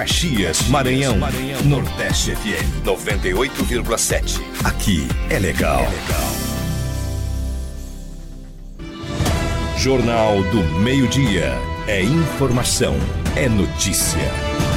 Caxias, Maranhão, Nordeste FM 98,7. Aqui é legal. Jornal do Meio-Dia. É informação, é notícia.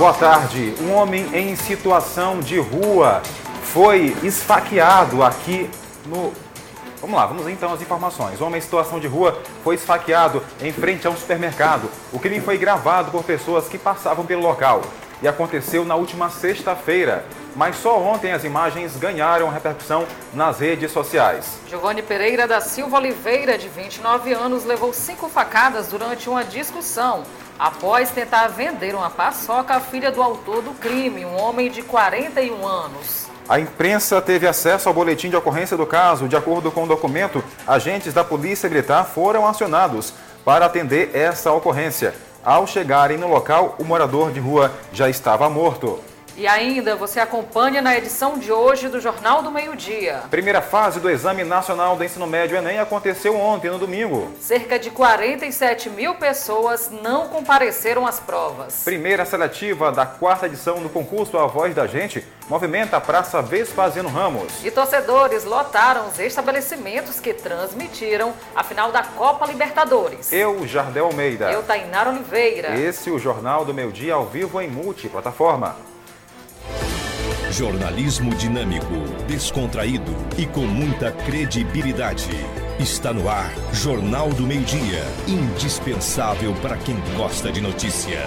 Boa tarde. Um homem em situação de rua foi esfaqueado aqui no. Vamos lá, vamos então às informações. Um homem em situação de rua foi esfaqueado em frente a um supermercado. O crime foi gravado por pessoas que passavam pelo local e aconteceu na última sexta-feira. Mas só ontem as imagens ganharam repercussão nas redes sociais. Giovanni Pereira da Silva Oliveira, de 29 anos, levou cinco facadas durante uma discussão após tentar vender uma paçoca à filha do autor do crime, um homem de 41 anos. A imprensa teve acesso ao boletim de ocorrência do caso. De acordo com o documento, agentes da Polícia Militar foram acionados para atender essa ocorrência. Ao chegarem no local, o morador de rua já estava morto. E ainda você acompanha na edição de hoje do Jornal do Meio-Dia. Primeira fase do Exame Nacional do Ensino Médio Enem aconteceu ontem, no domingo. Cerca de 47 mil pessoas não compareceram às provas. Primeira seletiva da quarta edição do concurso A Voz da Gente movimenta a Praça Vespasiano Ramos. E torcedores lotaram os estabelecimentos que transmitiram a final da Copa Libertadores. Eu, Jardel Almeida. Eu, Tainara Oliveira. Esse é o Jornal do Meio-Dia ao vivo em multiplataforma. Jornalismo dinâmico, descontraído e com muita credibilidade. Está no ar Jornal do Meio-Dia, indispensável para quem gosta de notícia.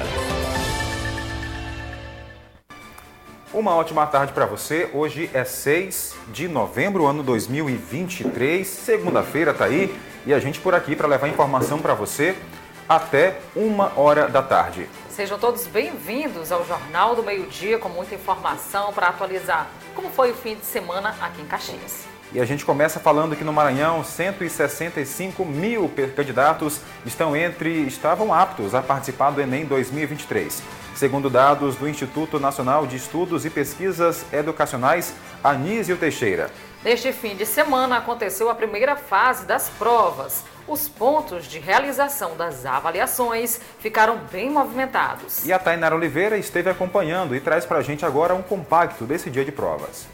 Uma ótima tarde para você. Hoje é 6 de novembro, ano 2023. Segunda-feira tá aí e a gente por aqui para levar informação para você até uma hora da tarde. Sejam todos bem-vindos ao Jornal do Meio-Dia com muita informação para atualizar como foi o fim de semana aqui em Caxias. E a gente começa falando que no Maranhão, 165 mil candidatos estão entre, estavam aptos a participar do Enem 2023. Segundo dados do Instituto Nacional de Estudos e Pesquisas Educacionais, Anísio Teixeira. Neste fim de semana aconteceu a primeira fase das provas. Os pontos de realização das avaliações ficaram bem movimentados. E a Tainara Oliveira esteve acompanhando e traz para a gente agora um compacto desse dia de provas.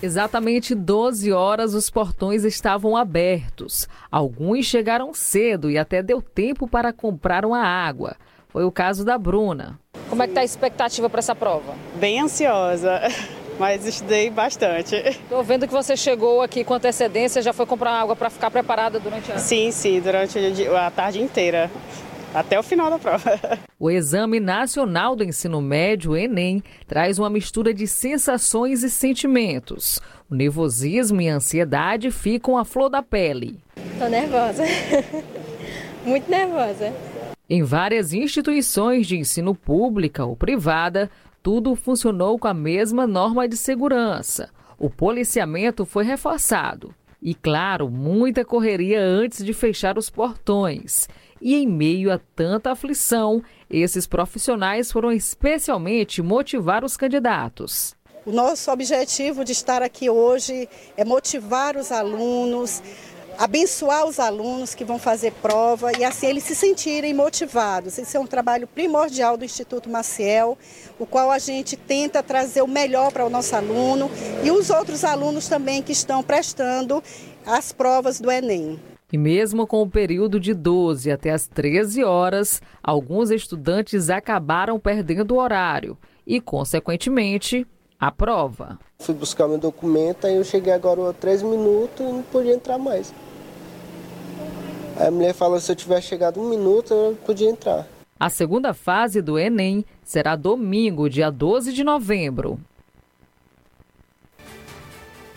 Exatamente 12 horas os portões estavam abertos. Alguns chegaram cedo e até deu tempo para comprar uma água. Foi o caso da Bruna. Como é que está a expectativa para essa prova? Bem ansiosa mas estudei bastante. Estou vendo que você chegou aqui com antecedência, já foi comprar água para ficar preparada durante a... Sim, sim, durante a tarde inteira. Até o final da prova. O Exame Nacional do Ensino Médio, Enem, traz uma mistura de sensações e sentimentos. O nervosismo e a ansiedade ficam à flor da pele. Tô nervosa. Muito nervosa. Em várias instituições de ensino pública ou privada, tudo funcionou com a mesma norma de segurança. O policiamento foi reforçado. E, claro, muita correria antes de fechar os portões. E em meio a tanta aflição, esses profissionais foram especialmente motivar os candidatos. O nosso objetivo de estar aqui hoje é motivar os alunos, abençoar os alunos que vão fazer prova e assim eles se sentirem motivados. Esse é um trabalho primordial do Instituto Maciel, o qual a gente tenta trazer o melhor para o nosso aluno e os outros alunos também que estão prestando as provas do Enem. E mesmo com o período de 12 até as 13 horas, alguns estudantes acabaram perdendo o horário e, consequentemente, a prova. Fui buscar meu documento, aí eu cheguei agora há três minutos e não podia entrar mais. Aí a mulher falou se eu tivesse chegado um minuto, eu podia entrar. A segunda fase do Enem será domingo, dia 12 de novembro.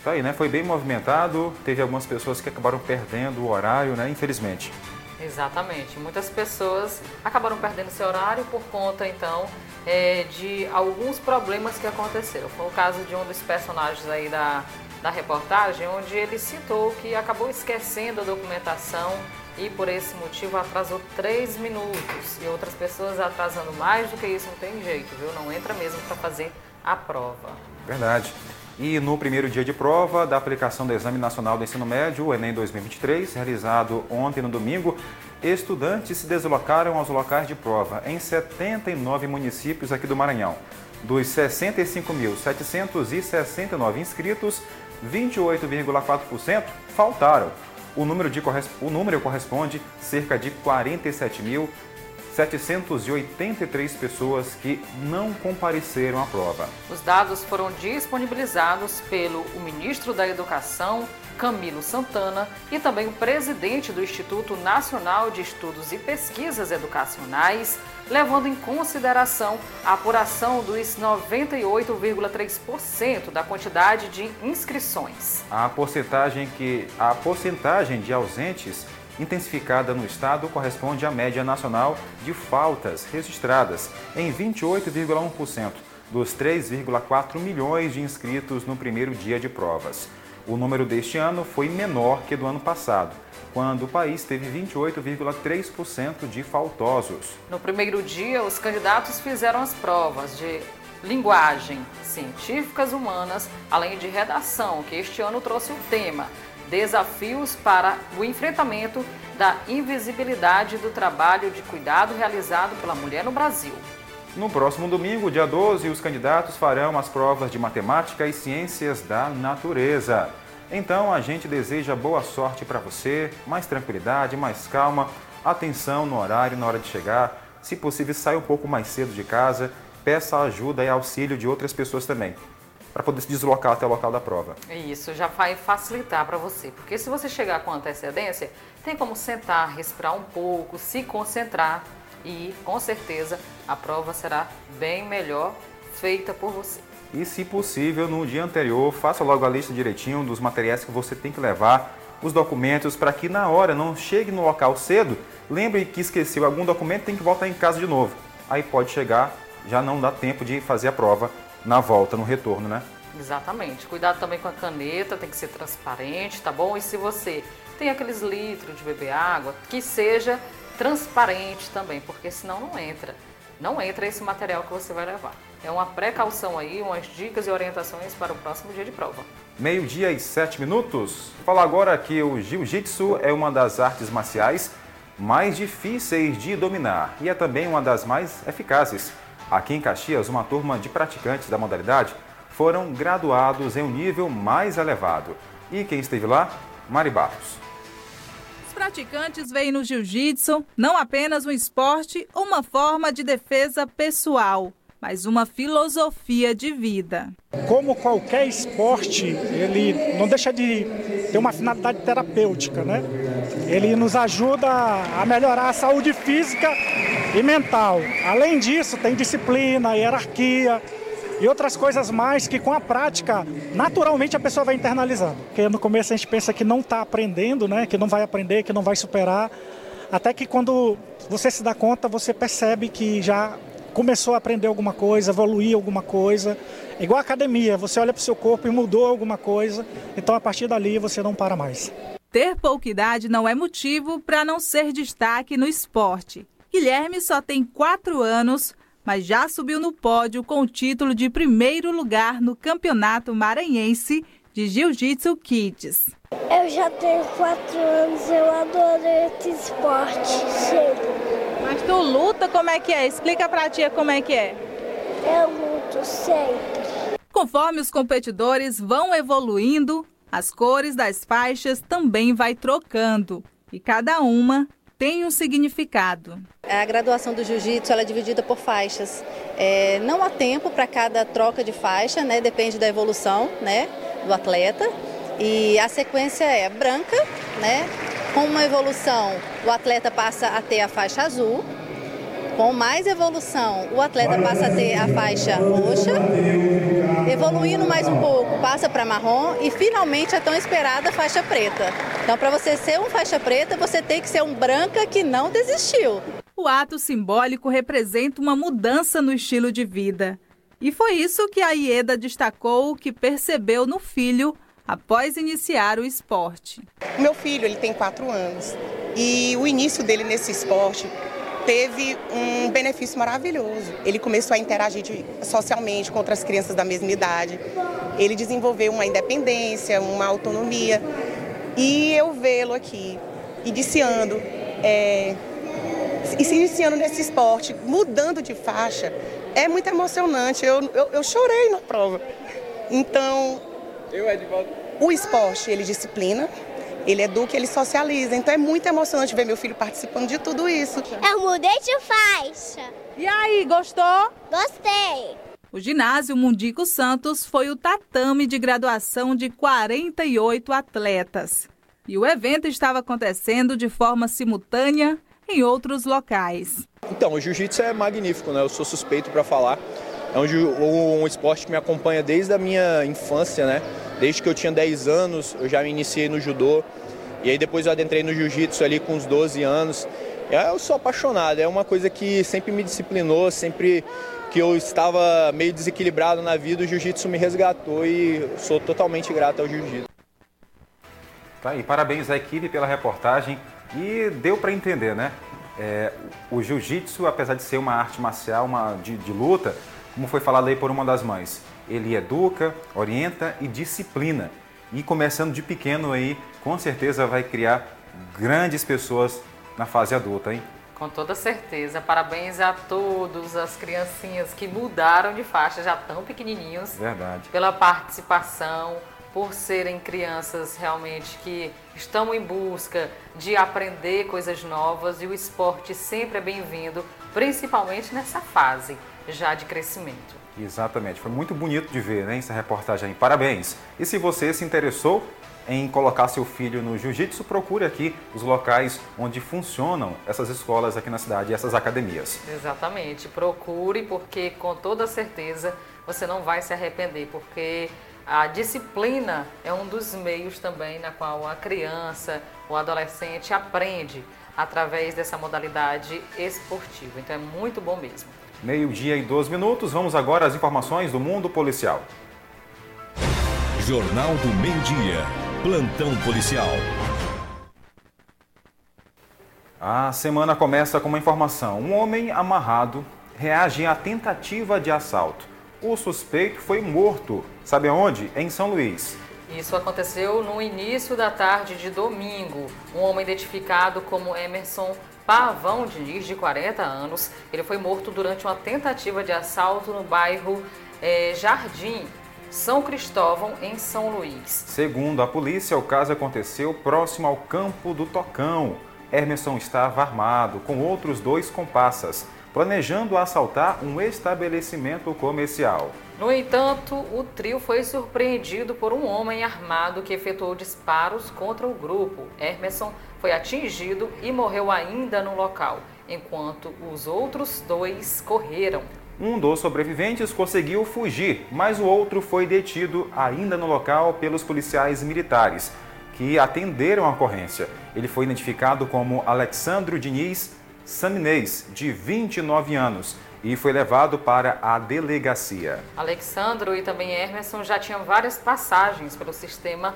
Tá aí, né? Foi bem movimentado. Teve algumas pessoas que acabaram perdendo o horário, né? Infelizmente. Exatamente. Muitas pessoas acabaram perdendo seu horário por conta, então, é, de alguns problemas que aconteceram. Foi o caso de um dos personagens aí da, da reportagem, onde ele citou que acabou esquecendo a documentação e por esse motivo atrasou três minutos. E outras pessoas atrasando mais do que isso não tem jeito, viu? Não entra mesmo para fazer a prova. Verdade. E no primeiro dia de prova da aplicação do Exame Nacional do Ensino Médio, o Enem 2023, realizado ontem no domingo, estudantes se deslocaram aos locais de prova em 79 municípios aqui do Maranhão. Dos 65.769 inscritos, 28,4% faltaram. O número, de, o número corresponde cerca de 47.783 pessoas que não compareceram à prova. Os dados foram disponibilizados pelo ministro da Educação, Camilo Santana, e também o presidente do Instituto Nacional de Estudos e Pesquisas Educacionais, levando em consideração a apuração dos 98,3% da quantidade de inscrições. A porcentagem que a porcentagem de ausentes intensificada no estado corresponde à média nacional de faltas registradas em 28,1% dos 3,4 milhões de inscritos no primeiro dia de provas. O número deste ano foi menor que do ano passado, quando o país teve 28,3% de faltosos. No primeiro dia, os candidatos fizeram as provas de linguagem, científicas humanas, além de redação, que este ano trouxe o tema Desafios para o enfrentamento da invisibilidade do trabalho de cuidado realizado pela mulher no Brasil. No próximo domingo, dia 12, os candidatos farão as provas de matemática e ciências da natureza. Então, a gente deseja boa sorte para você, mais tranquilidade, mais calma, atenção no horário na hora de chegar. Se possível, saia um pouco mais cedo de casa, peça ajuda e auxílio de outras pessoas também, para poder se deslocar até o local da prova. Isso já vai facilitar para você, porque se você chegar com antecedência, tem como sentar, respirar um pouco, se concentrar e com certeza a prova será bem melhor feita por você. E se possível, no dia anterior, faça logo a lista direitinho dos materiais que você tem que levar, os documentos, para que na hora não chegue no local cedo, lembre que esqueceu algum documento tem que voltar em casa de novo. Aí pode chegar, já não dá tempo de fazer a prova na volta, no retorno, né? Exatamente. Cuidado também com a caneta, tem que ser transparente, tá bom? E se você tem aqueles litros de beber água, que seja transparente também, porque senão não entra. Não entra esse material que você vai levar. É uma precaução aí, umas dicas e orientações para o próximo dia de prova. Meio-dia e sete minutos. Fala agora que o jiu-jitsu é uma das artes marciais mais difíceis de dominar e é também uma das mais eficazes. Aqui em Caxias, uma turma de praticantes da modalidade foram graduados em um nível mais elevado. E quem esteve lá? Mari Barros praticantes veem no jiu-jitsu não apenas um esporte ou uma forma de defesa pessoal, mas uma filosofia de vida. Como qualquer esporte, ele não deixa de ter uma finalidade terapêutica, né? Ele nos ajuda a melhorar a saúde física e mental. Além disso, tem disciplina, hierarquia, e outras coisas mais que com a prática, naturalmente a pessoa vai internalizando. Porque no começo a gente pensa que não está aprendendo, né? que não vai aprender, que não vai superar, até que quando você se dá conta, você percebe que já começou a aprender alguma coisa, evoluir alguma coisa. É igual a academia, você olha para o seu corpo e mudou alguma coisa, então a partir dali você não para mais. Ter pouca idade não é motivo para não ser destaque no esporte. Guilherme só tem quatro anos, mas já subiu no pódio com o título de primeiro lugar no Campeonato Maranhense de Jiu-Jitsu Kids. Eu já tenho quatro anos, eu adoro esse esporte, sempre. Mas tu luta como é que é? Explica pra tia como é que é. Eu luto sempre. Conforme os competidores vão evoluindo, as cores das faixas também vai trocando e cada uma tem um significado. A graduação do jiu-jitsu é dividida por faixas. É, não há tempo para cada troca de faixa, né? depende da evolução né? do atleta. E a sequência é branca, né? com uma evolução o atleta passa a ter a faixa azul, com mais evolução, o atleta passa a ter a faixa roxa, evoluindo mais um pouco, passa para marrom e finalmente a tão esperada faixa preta. Então, para você ser um faixa preta, você tem que ser um branca que não desistiu. O ato simbólico representa uma mudança no estilo de vida. E foi isso que a Ieda destacou que percebeu no filho após iniciar o esporte. Meu filho, ele tem quatro anos e o início dele nesse esporte teve um benefício maravilhoso. Ele começou a interagir socialmente com outras crianças da mesma idade. Ele desenvolveu uma independência, uma autonomia. E eu vê-lo aqui, iniciando, é, e se iniciando nesse esporte, mudando de faixa, é muito emocionante. Eu, eu, eu chorei na prova. Então, o esporte, ele disciplina, ele educa, ele socializa. Então é muito emocionante ver meu filho participando de tudo isso. Eu mudei de faixa. E aí, gostou? Gostei. O ginásio Mundico Santos foi o tatame de graduação de 48 atletas. E o evento estava acontecendo de forma simultânea em outros locais. Então, o jiu-jitsu é magnífico, né? Eu sou suspeito para falar. É um, um, esporte que me acompanha desde a minha infância, né? Desde que eu tinha 10 anos, eu já me iniciei no judô. E aí depois eu adentrei no jiu-jitsu ali com uns 12 anos. Eu sou apaixonado, é uma coisa que sempre me disciplinou, sempre que eu estava meio desequilibrado na vida, o jiu-jitsu me resgatou e sou totalmente grato ao jiu-jitsu. Tá aí, parabéns à equipe pela reportagem e deu para entender, né? É, o jiu-jitsu, apesar de ser uma arte marcial, uma de, de luta, como foi falado aí por uma das mães, ele educa, orienta e disciplina. E começando de pequeno aí, com certeza vai criar grandes pessoas na fase adulta, hein? Com toda certeza. Parabéns a todos as criancinhas que mudaram de faixa, já tão pequenininhos. Verdade. Pela participação, por serem crianças realmente que estão em busca de aprender coisas novas e o esporte sempre é bem-vindo, principalmente nessa fase já de crescimento. Exatamente, foi muito bonito de ver né, essa reportagem. Parabéns! E se você se interessou em colocar seu filho no jiu-jitsu, procure aqui os locais onde funcionam essas escolas aqui na cidade, essas academias. Exatamente, procure porque com toda certeza você não vai se arrepender, porque a disciplina é um dos meios também na qual a criança, o adolescente aprende através dessa modalidade esportiva. Então é muito bom mesmo. Meio-dia e 12 minutos, vamos agora às informações do mundo policial. Jornal do Meio-Dia, Plantão Policial. A semana começa com uma informação. Um homem amarrado reage à tentativa de assalto. O suspeito foi morto. Sabe aonde? Em São Luís. Isso aconteceu no início da tarde de domingo. Um homem identificado como Emerson Pavão Diniz, de 40 anos, ele foi morto durante uma tentativa de assalto no bairro eh, Jardim, São Cristóvão, em São Luís. Segundo a polícia, o caso aconteceu próximo ao campo do Tocão. Emerson estava armado com outros dois comparsas, planejando assaltar um estabelecimento comercial. No entanto, o trio foi surpreendido por um homem armado que efetuou disparos contra o grupo. Emerson foi atingido e morreu ainda no local, enquanto os outros dois correram. Um dos sobreviventes conseguiu fugir, mas o outro foi detido ainda no local pelos policiais militares, que atenderam a ocorrência. Ele foi identificado como Alexandro Diniz Saminês, de 29 anos, e foi levado para a delegacia. Alexandro e também Emerson já tinham várias passagens pelo sistema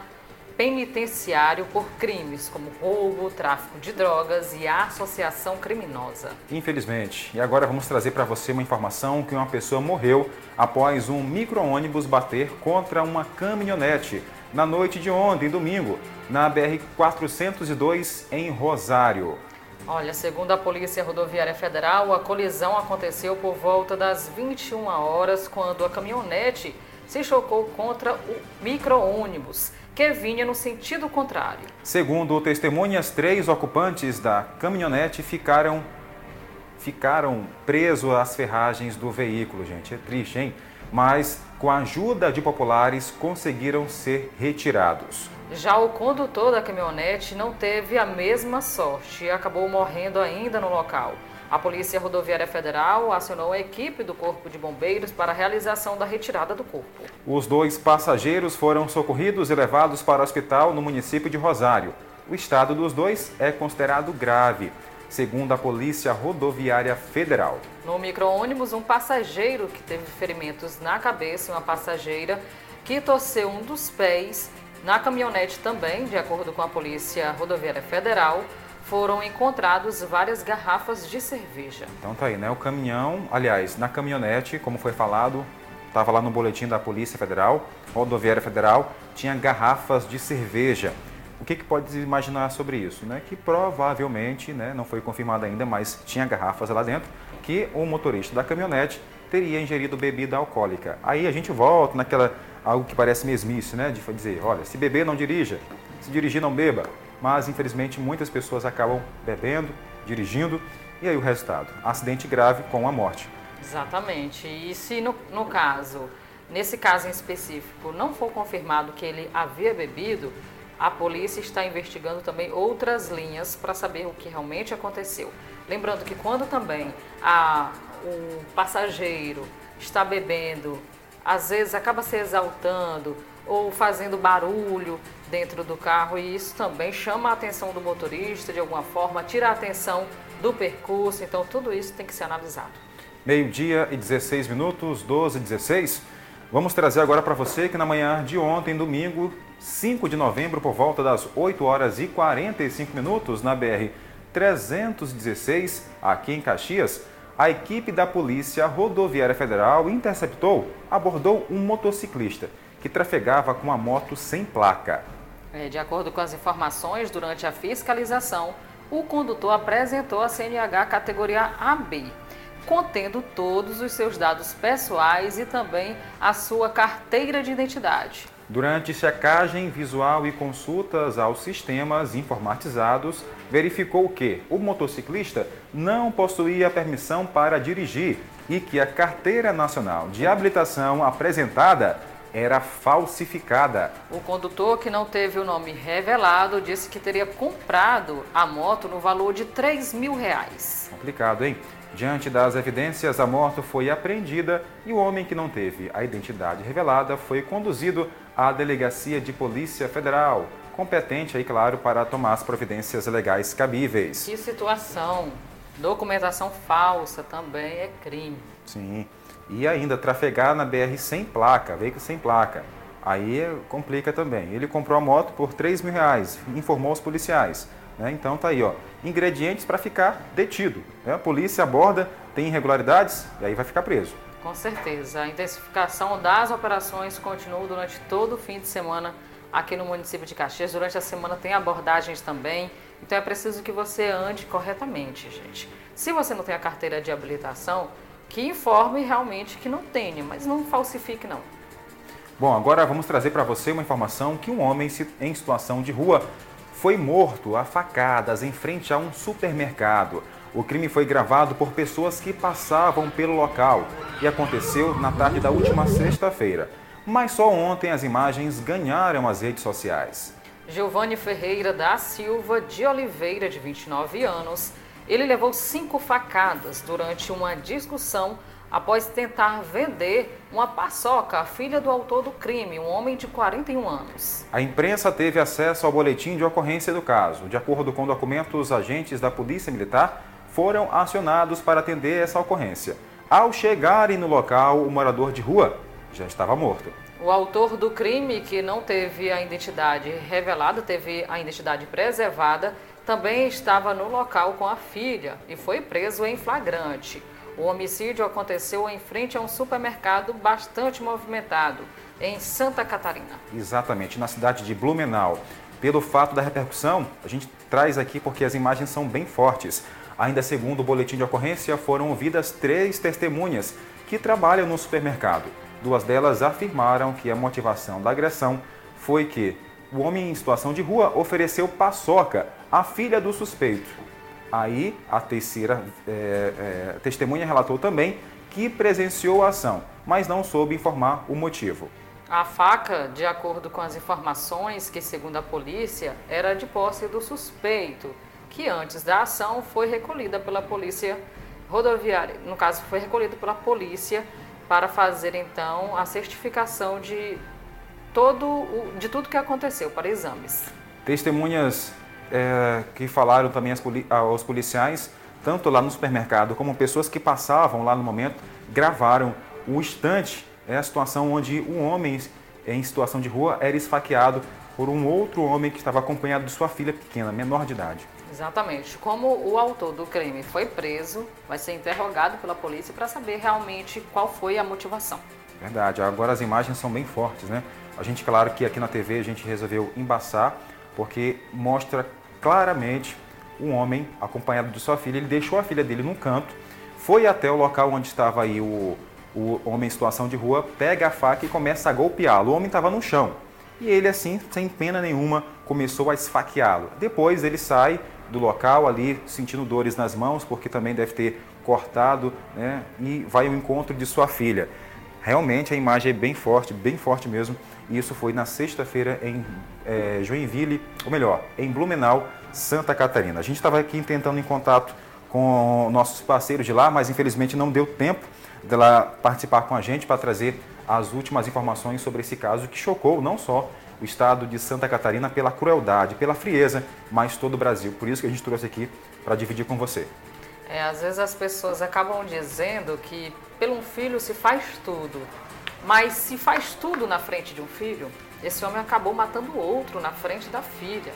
penitenciário por crimes como roubo, tráfico de drogas e associação criminosa. Infelizmente. E agora vamos trazer para você uma informação que uma pessoa morreu após um micro-ônibus bater contra uma caminhonete na noite de ontem, domingo, na BR-402 em Rosário. Olha, segundo a Polícia Rodoviária Federal, a colisão aconteceu por volta das 21 horas, quando a caminhonete se chocou contra o micro-ônibus, que vinha no sentido contrário. Segundo testemunhas, três ocupantes da caminhonete ficaram, ficaram presos às ferragens do veículo, gente. É triste, hein? Mas, com a ajuda de populares, conseguiram ser retirados. Já o condutor da caminhonete não teve a mesma sorte e acabou morrendo ainda no local. A Polícia Rodoviária Federal acionou a equipe do Corpo de Bombeiros para a realização da retirada do corpo. Os dois passageiros foram socorridos e levados para o hospital no município de Rosário. O estado dos dois é considerado grave. segundo a Polícia Rodoviária Federal. No micro-ônibus, um passageiro que teve ferimentos na cabeça e uma passageira que torceu um dos pés. Na caminhonete também, de acordo com a Polícia Rodoviária Federal, foram encontrados várias garrafas de cerveja. Então tá aí, né? O caminhão, aliás, na caminhonete, como foi falado, estava lá no boletim da Polícia Federal, Rodoviária Federal, tinha garrafas de cerveja. O que, que pode imaginar sobre isso? Né? Que provavelmente, né, não foi confirmado ainda, mas tinha garrafas lá dentro, que o motorista da caminhonete teria ingerido bebida alcoólica. Aí a gente volta naquela algo que parece mesmice, né, de dizer, olha, se beber não dirija, se dirigir não beba. Mas infelizmente muitas pessoas acabam bebendo, dirigindo e aí o resultado, acidente grave com a morte. Exatamente. E se no, no caso, nesse caso em específico, não for confirmado que ele havia bebido, a polícia está investigando também outras linhas para saber o que realmente aconteceu. Lembrando que quando também a, o passageiro está bebendo, às vezes acaba se exaltando ou fazendo barulho dentro do carro e isso também chama a atenção do motorista de alguma forma, tira a atenção do percurso, então tudo isso tem que ser analisado. Meio-dia e 16 minutos, 12 e 16. Vamos trazer agora para você que na manhã de ontem, domingo, 5 de novembro, por volta das 8 horas e 45 minutos, na BR 316, aqui em Caxias, a equipe da Polícia Rodoviária Federal interceptou, abordou um motociclista que trafegava com uma moto sem placa. É, de acordo com as informações, durante a fiscalização, o condutor apresentou a CNH categoria AB, contendo todos os seus dados pessoais e também a sua carteira de identidade. Durante checagem visual e consultas aos sistemas informatizados, verificou que o motociclista não possuía permissão para dirigir e que a carteira nacional de habilitação apresentada era falsificada. O condutor, que não teve o nome revelado, disse que teria comprado a moto no valor de 3 mil reais. Complicado, hein? Diante das evidências, a moto foi apreendida e o homem que não teve a identidade revelada foi conduzido à Delegacia de Polícia Federal, competente aí, claro, para tomar as providências legais cabíveis. Que situação! Documentação falsa também é crime. Sim. E ainda trafegar na BR sem placa, veículo sem placa. Aí complica também. Ele comprou a moto por 3 mil reais, informou aos policiais. Né? Então tá aí, ó, ingredientes para ficar detido. Né? A polícia aborda, tem irregularidades e aí vai ficar preso. Com certeza. A intensificação das operações continua durante todo o fim de semana aqui no município de Caxias. Durante a semana tem abordagens também. Então é preciso que você ande corretamente, gente. Se você não tem a carteira de habilitação, que informe realmente que não tenha, mas não falsifique não. Bom, agora vamos trazer para você uma informação que um homem em situação de rua foi morto a facadas em frente a um supermercado. O crime foi gravado por pessoas que passavam pelo local e aconteceu na tarde da última sexta-feira. Mas só ontem as imagens ganharam as redes sociais. Giovanni Ferreira da Silva de Oliveira, de 29 anos, ele levou cinco facadas durante uma discussão após tentar vender uma paçoca à filha do autor do crime, um homem de 41 anos. A imprensa teve acesso ao boletim de ocorrência do caso. De acordo com documentos, agentes da Polícia Militar foram acionados para atender essa ocorrência. Ao chegarem no local, o morador de rua já estava morto. O autor do crime, que não teve a identidade revelada, teve a identidade preservada, também estava no local com a filha e foi preso em flagrante. O homicídio aconteceu em frente a um supermercado bastante movimentado, em Santa Catarina. Exatamente, na cidade de Blumenau. Pelo fato da repercussão, a gente traz aqui porque as imagens são bem fortes. Ainda segundo o boletim de ocorrência, foram ouvidas três testemunhas que trabalham no supermercado. Duas delas afirmaram que a motivação da agressão foi que o homem em situação de rua ofereceu paçoca à filha do suspeito. Aí a terceira é, é, testemunha relatou também que presenciou a ação, mas não soube informar o motivo. A faca, de acordo com as informações que, segundo a polícia, era de posse do suspeito, que antes da ação foi recolhida pela polícia rodoviária, no caso foi recolhida pela polícia para fazer então a certificação de todo o, de tudo que aconteceu para exames. Testemunhas é, que falaram também aos policiais, tanto lá no supermercado como pessoas que passavam lá no momento, gravaram o instante, é a situação onde um homem em situação de rua era esfaqueado por um outro homem que estava acompanhado de sua filha pequena, menor de idade. Exatamente. Como o autor do crime foi preso, vai ser interrogado pela polícia para saber realmente qual foi a motivação. Verdade. Agora as imagens são bem fortes, né? A gente, claro que aqui na TV a gente resolveu embaçar, porque mostra claramente um homem acompanhado de sua filha. Ele deixou a filha dele num canto, foi até o local onde estava aí o, o homem em situação de rua, pega a faca e começa a golpeá-lo. O homem estava no chão. E ele, assim, sem pena nenhuma, começou a esfaqueá-lo. Depois ele sai do local ali, sentindo dores nas mãos, porque também deve ter cortado, né? E vai ao encontro de sua filha. Realmente a imagem é bem forte, bem forte mesmo. E isso foi na sexta-feira em é, Joinville, ou melhor, em Blumenau, Santa Catarina. A gente estava aqui tentando em contato com nossos parceiros de lá, mas infelizmente não deu tempo dela participar com a gente para trazer as últimas informações sobre esse caso que chocou não só o estado de Santa Catarina pela crueldade, pela frieza, mas todo o Brasil. Por isso que a gente trouxe aqui para dividir com você. É, às vezes as pessoas acabam dizendo que pelo um filho se faz tudo, mas se faz tudo na frente de um filho, esse homem acabou matando outro na frente da filha.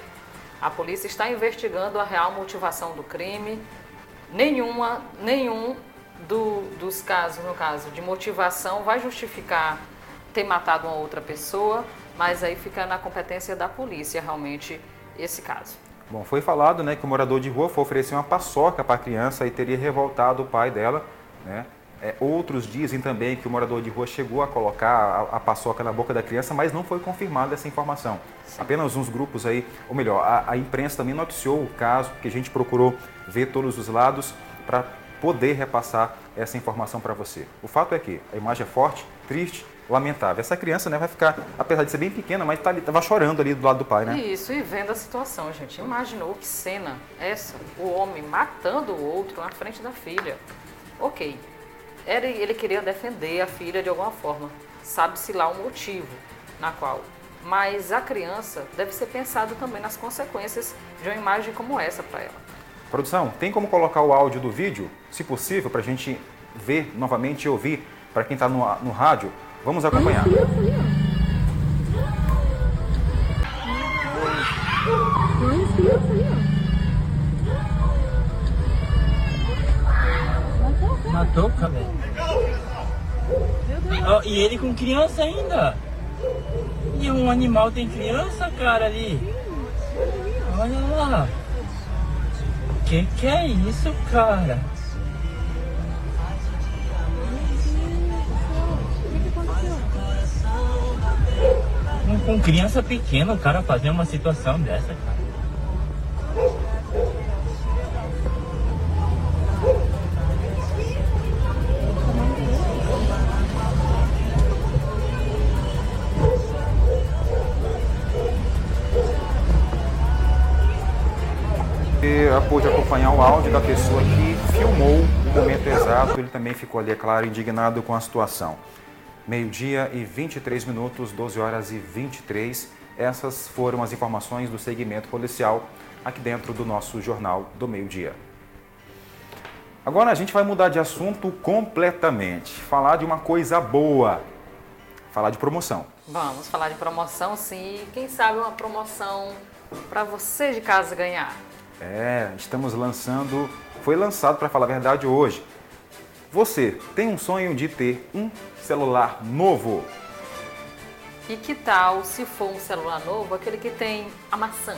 A polícia está investigando a real motivação do crime. Nenhuma, nenhum do, dos casos, no caso de motivação, vai justificar ter matado uma outra pessoa, mas aí fica na competência da polícia realmente esse caso. Bom, foi falado né, que o morador de rua foi oferecer uma paçoca para a criança e teria revoltado o pai dela. Né? É, outros dizem também que o morador de rua chegou a colocar a, a paçoca na boca da criança, mas não foi confirmada essa informação. Sim. Apenas uns grupos aí, ou melhor, a, a imprensa também noticiou o caso, que a gente procurou ver todos os lados para poder repassar essa informação para você. O fato é que a imagem é forte, triste, lamentável. Essa criança né, vai ficar, apesar de ser bem pequena, mas tá estava chorando ali do lado do pai, né? Isso, e vendo a situação, gente. Imaginou que cena essa? O homem matando o outro na frente da filha. Ok, ele, ele queria defender a filha de alguma forma. Sabe-se lá o motivo na qual. Mas a criança deve ser pensado também nas consequências de uma imagem como essa para ela. Produção, tem como colocar o áudio do vídeo, se possível, para a gente ver novamente e ouvir para quem está no, no rádio? Vamos acompanhar. Matou, cabelo. Oh, e ele com criança ainda. E um animal tem criança, cara, ali. Olha lá. Que que é isso, cara? Com criança pequena, o cara fazer uma situação dessa, cara. pôde acompanhar o áudio da pessoa que filmou o momento exato. Ele também ficou ali, é claro, indignado com a situação. Meio-dia e 23 minutos, 12 horas e 23. Essas foram as informações do segmento policial aqui dentro do nosso Jornal do Meio-Dia. Agora a gente vai mudar de assunto completamente. Falar de uma coisa boa. Falar de promoção. Vamos falar de promoção, sim. Quem sabe uma promoção para você de casa ganhar. É, estamos lançando, foi lançado para falar a verdade hoje. Você tem um sonho de ter um celular novo? E que tal se for um celular novo, aquele que tem a maçã?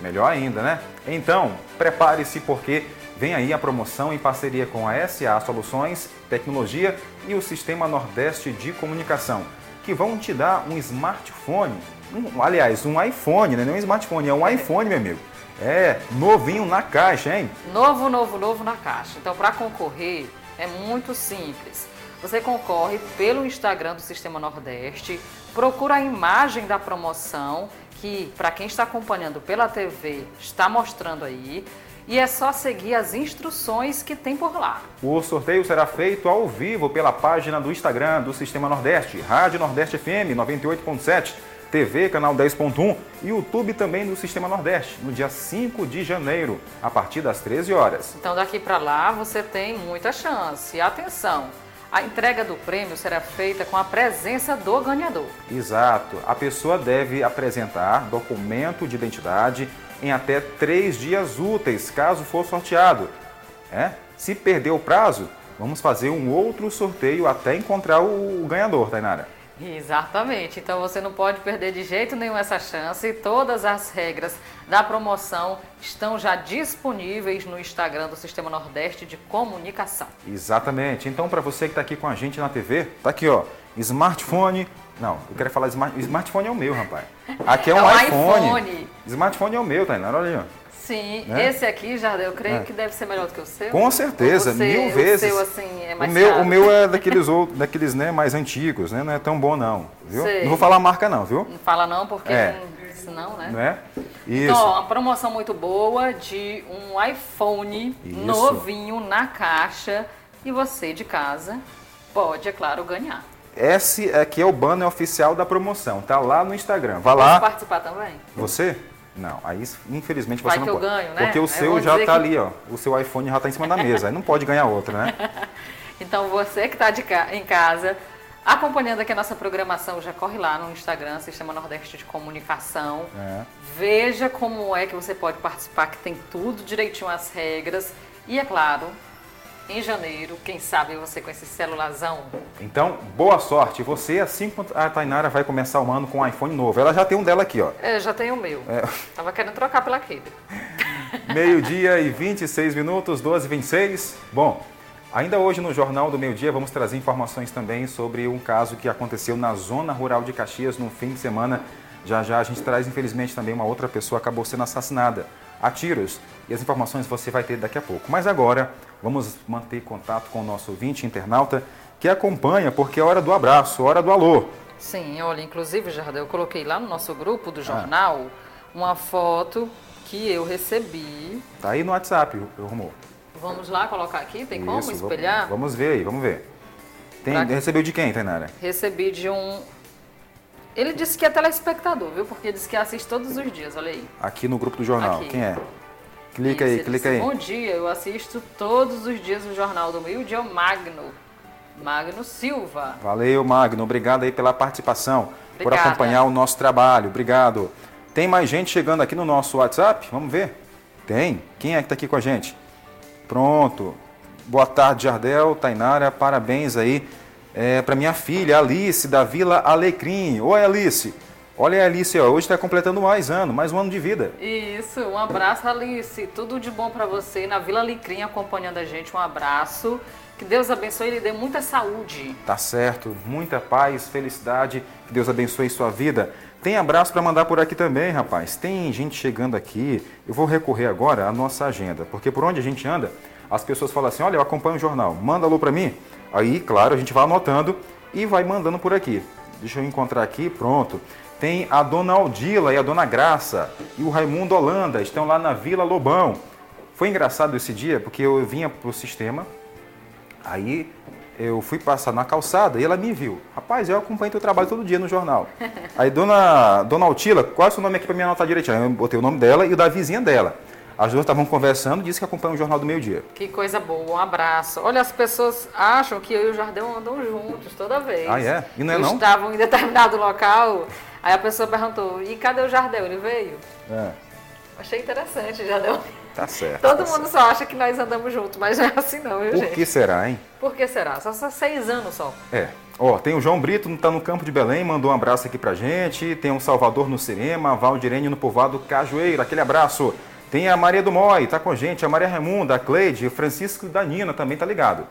Melhor ainda, né? Então, prepare-se porque vem aí a promoção em parceria com a SA Soluções, Tecnologia e o Sistema Nordeste de Comunicação, que vão te dar um smartphone, um, aliás, um iPhone, né? não é um smartphone, é um iPhone, meu amigo é, novinho na caixa, hein? Novo, novo, novo na caixa. Então, para concorrer, é muito simples. Você concorre pelo Instagram do Sistema Nordeste, procura a imagem da promoção, que para quem está acompanhando pela TV está mostrando aí, e é só seguir as instruções que tem por lá. O sorteio será feito ao vivo pela página do Instagram do Sistema Nordeste, Rádio Nordeste FM 98.7 TV, canal 10.1 e YouTube também do Sistema Nordeste, no dia 5 de janeiro, a partir das 13 horas. Então daqui para lá você tem muita chance. Atenção, a entrega do prêmio será feita com a presença do ganhador. Exato. A pessoa deve apresentar documento de identidade em até três dias úteis, caso for sorteado. É? Se perder o prazo, vamos fazer um outro sorteio até encontrar o ganhador, Tainara. Exatamente. Então você não pode perder de jeito nenhum essa chance. Todas as regras da promoção estão já disponíveis no Instagram do Sistema Nordeste de Comunicação. Exatamente. Então, para você que está aqui com a gente na TV, tá aqui, ó, smartphone. Não, eu quero falar smart... smartphone é o meu, rapaz. Aqui é um, é iPhone. iPhone. Smartphone é o meu, Tainara, olha aí, ó. Sim, né? esse aqui, já eu creio é. que deve ser melhor do que o seu. Com certeza, você, mil vezes. O seu, assim, é mais o meu, o meu é daqueles, outros, daqueles né, mais antigos, né? Não é tão bom, não. Viu? Não vou falar a marca, não, viu? Não fala não, porque é. senão, né? Não é? Isso. Então, uma promoção muito boa de um iPhone Isso. novinho na caixa e você de casa pode, é claro, ganhar. Esse aqui é o banner oficial da promoção, tá lá no Instagram. Vá lá. Pode participar também? Você? Não, aí infelizmente você Vai não que pode. Eu ganho, né? Porque o seu já está que... ali, ó. O seu iPhone já está em cima da mesa. aí não pode ganhar outro, né? então você que está ca... em casa, acompanhando aqui a nossa programação, já corre lá no Instagram, Sistema Nordeste de Comunicação. É. Veja como é que você pode participar, que tem tudo direitinho as regras. E é claro, em janeiro, quem sabe você com esse celularzão. Então, boa sorte. Você, assim como a Tainara vai começar o ano com um iPhone novo. Ela já tem um dela aqui, ó. É, já tem o meu. É. Tava querendo trocar pela. Meio-dia e 26 minutos, 12 e 26. Bom, ainda hoje no Jornal do Meio Dia vamos trazer informações também sobre um caso que aconteceu na zona rural de Caxias no fim de semana. Já já a gente traz, infelizmente, também uma outra pessoa acabou sendo assassinada a tiros. E as informações você vai ter daqui a pouco. Mas agora, vamos manter contato com o nosso ouvinte internauta que acompanha, porque é hora do abraço, hora do alô. Sim, olha, inclusive, Jardel, eu coloquei lá no nosso grupo do jornal ah. uma foto que eu recebi. Tá aí no WhatsApp, Romô. Vamos lá colocar aqui? Tem Isso, como espelhar? Vamos ver aí, vamos ver. Tem, pra... Recebeu de quem, Tainara? Recebi de um ele disse que é telespectador, viu? Porque disse que assiste todos os dias, olha aí. Aqui no grupo do jornal. Aqui. Quem é? Clica Isso, aí, clica disse, aí. Bom dia, eu assisto todos os dias o Jornal do Meio Dia Magno. Magno Silva. Valeu, Magno. Obrigado aí pela participação, Obrigada. por acompanhar o nosso trabalho. Obrigado. Tem mais gente chegando aqui no nosso WhatsApp? Vamos ver? Tem. Quem é que está aqui com a gente? Pronto. Boa tarde, Jardel, Tainara. Parabéns aí é, para minha filha, Alice, da Vila Alecrim. Oi, Alice. Olha a Alice, ó, hoje está completando mais ano, mais um ano de vida. Isso, um abraço, Alice. Tudo de bom para você na Vila Alecrim acompanhando a gente. Um abraço. Que Deus abençoe e lhe dê muita saúde. Tá certo, muita paz, felicidade. Que Deus abençoe sua vida. Tem abraço para mandar por aqui também, rapaz. Tem gente chegando aqui. Eu vou recorrer agora à nossa agenda, porque por onde a gente anda, as pessoas falam assim: olha, eu acompanho o jornal, manda alô para mim. Aí, claro, a gente vai anotando e vai mandando por aqui. Deixa eu encontrar aqui, pronto. Tem a dona Aldila e a dona Graça e o Raimundo Holanda, estão lá na Vila Lobão. Foi engraçado esse dia porque eu vinha pro sistema, aí eu fui passar na calçada e ela me viu. Rapaz, eu acompanho teu trabalho todo dia no jornal. Aí, dona, dona Altila, qual é o seu nome aqui para me anotar direitinho? Eu botei o nome dela e o da vizinha dela. As duas estavam conversando, disse que acompanha o Jornal do Meio Dia. Que coisa boa, um abraço. Olha, as pessoas acham que eu e o Jardel andam juntos toda vez. Ah, é? E não é não? Estavam em determinado local, aí a pessoa perguntou, e cadê o Jardel? Ele veio? É. Achei interessante, Jardel. Tá certo. Todo tá mundo certo. só acha que nós andamos juntos, mas não é assim não, viu, Por gente? Por que será, hein? Por que será? Só, só seis anos só. É. Ó, tem o João Brito, tá no campo de Belém, mandou um abraço aqui pra gente. Tem o Salvador no cinema, Valdirene no povoado Cajueiro, aquele abraço. Tem a Maria do Moi, tá com a gente, a Maria Raimunda, a Cleide, o Francisco da Nina também tá ligado.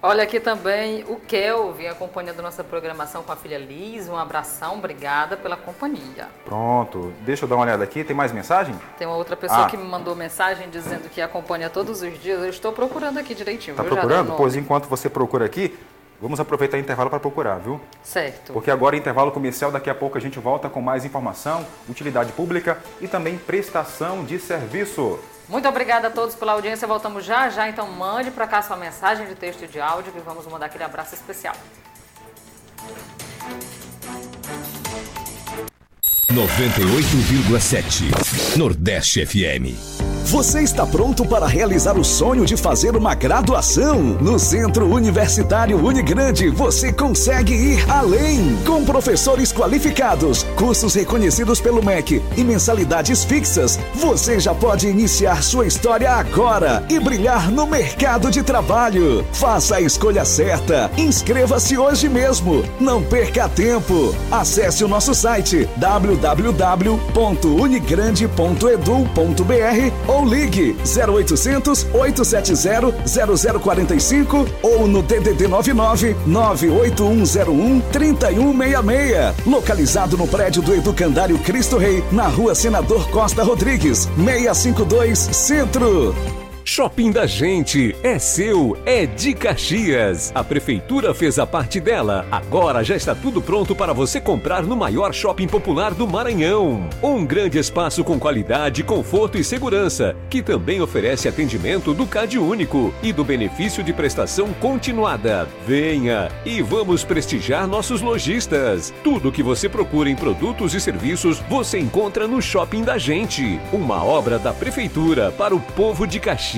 Olha aqui também o Kelvin acompanhando nossa programação com a filha Liz. Um abração, obrigada pela companhia. Pronto, deixa eu dar uma olhada aqui. Tem mais mensagem? Tem uma outra pessoa ah. que me mandou mensagem dizendo que acompanha todos os dias. Eu estou procurando aqui direitinho. Tá procurando? Pois enquanto você procura aqui, Vamos aproveitar o intervalo para procurar, viu? Certo. Porque agora é intervalo comercial, daqui a pouco a gente volta com mais informação, utilidade pública e também prestação de serviço. Muito obrigada a todos pela audiência. Voltamos já já, então mande para cá sua mensagem de texto e de áudio que vamos mandar aquele abraço especial. 98,7 Nordeste FM. Você está pronto para realizar o sonho de fazer uma graduação? No Centro Universitário Unigrande, você consegue ir além. Com professores qualificados, cursos reconhecidos pelo MEC e mensalidades fixas, você já pode iniciar sua história agora e brilhar no mercado de trabalho. Faça a escolha certa. Inscreva-se hoje mesmo. Não perca tempo. Acesse o nosso site www.unigrande.edu.br ou ligue 0800 870 0045 ou no DDD 99 98101 3166. Localizado no prédio do Educandário Cristo Rei, na rua Senador Costa Rodrigues, 652 Centro. Shopping da Gente é seu, é de Caxias. A prefeitura fez a parte dela. Agora já está tudo pronto para você comprar no maior shopping popular do Maranhão. Um grande espaço com qualidade, conforto e segurança, que também oferece atendimento do CAD único e do benefício de prestação continuada. Venha e vamos prestigiar nossos lojistas. Tudo que você procura em produtos e serviços você encontra no Shopping da Gente. Uma obra da prefeitura para o povo de Caxias.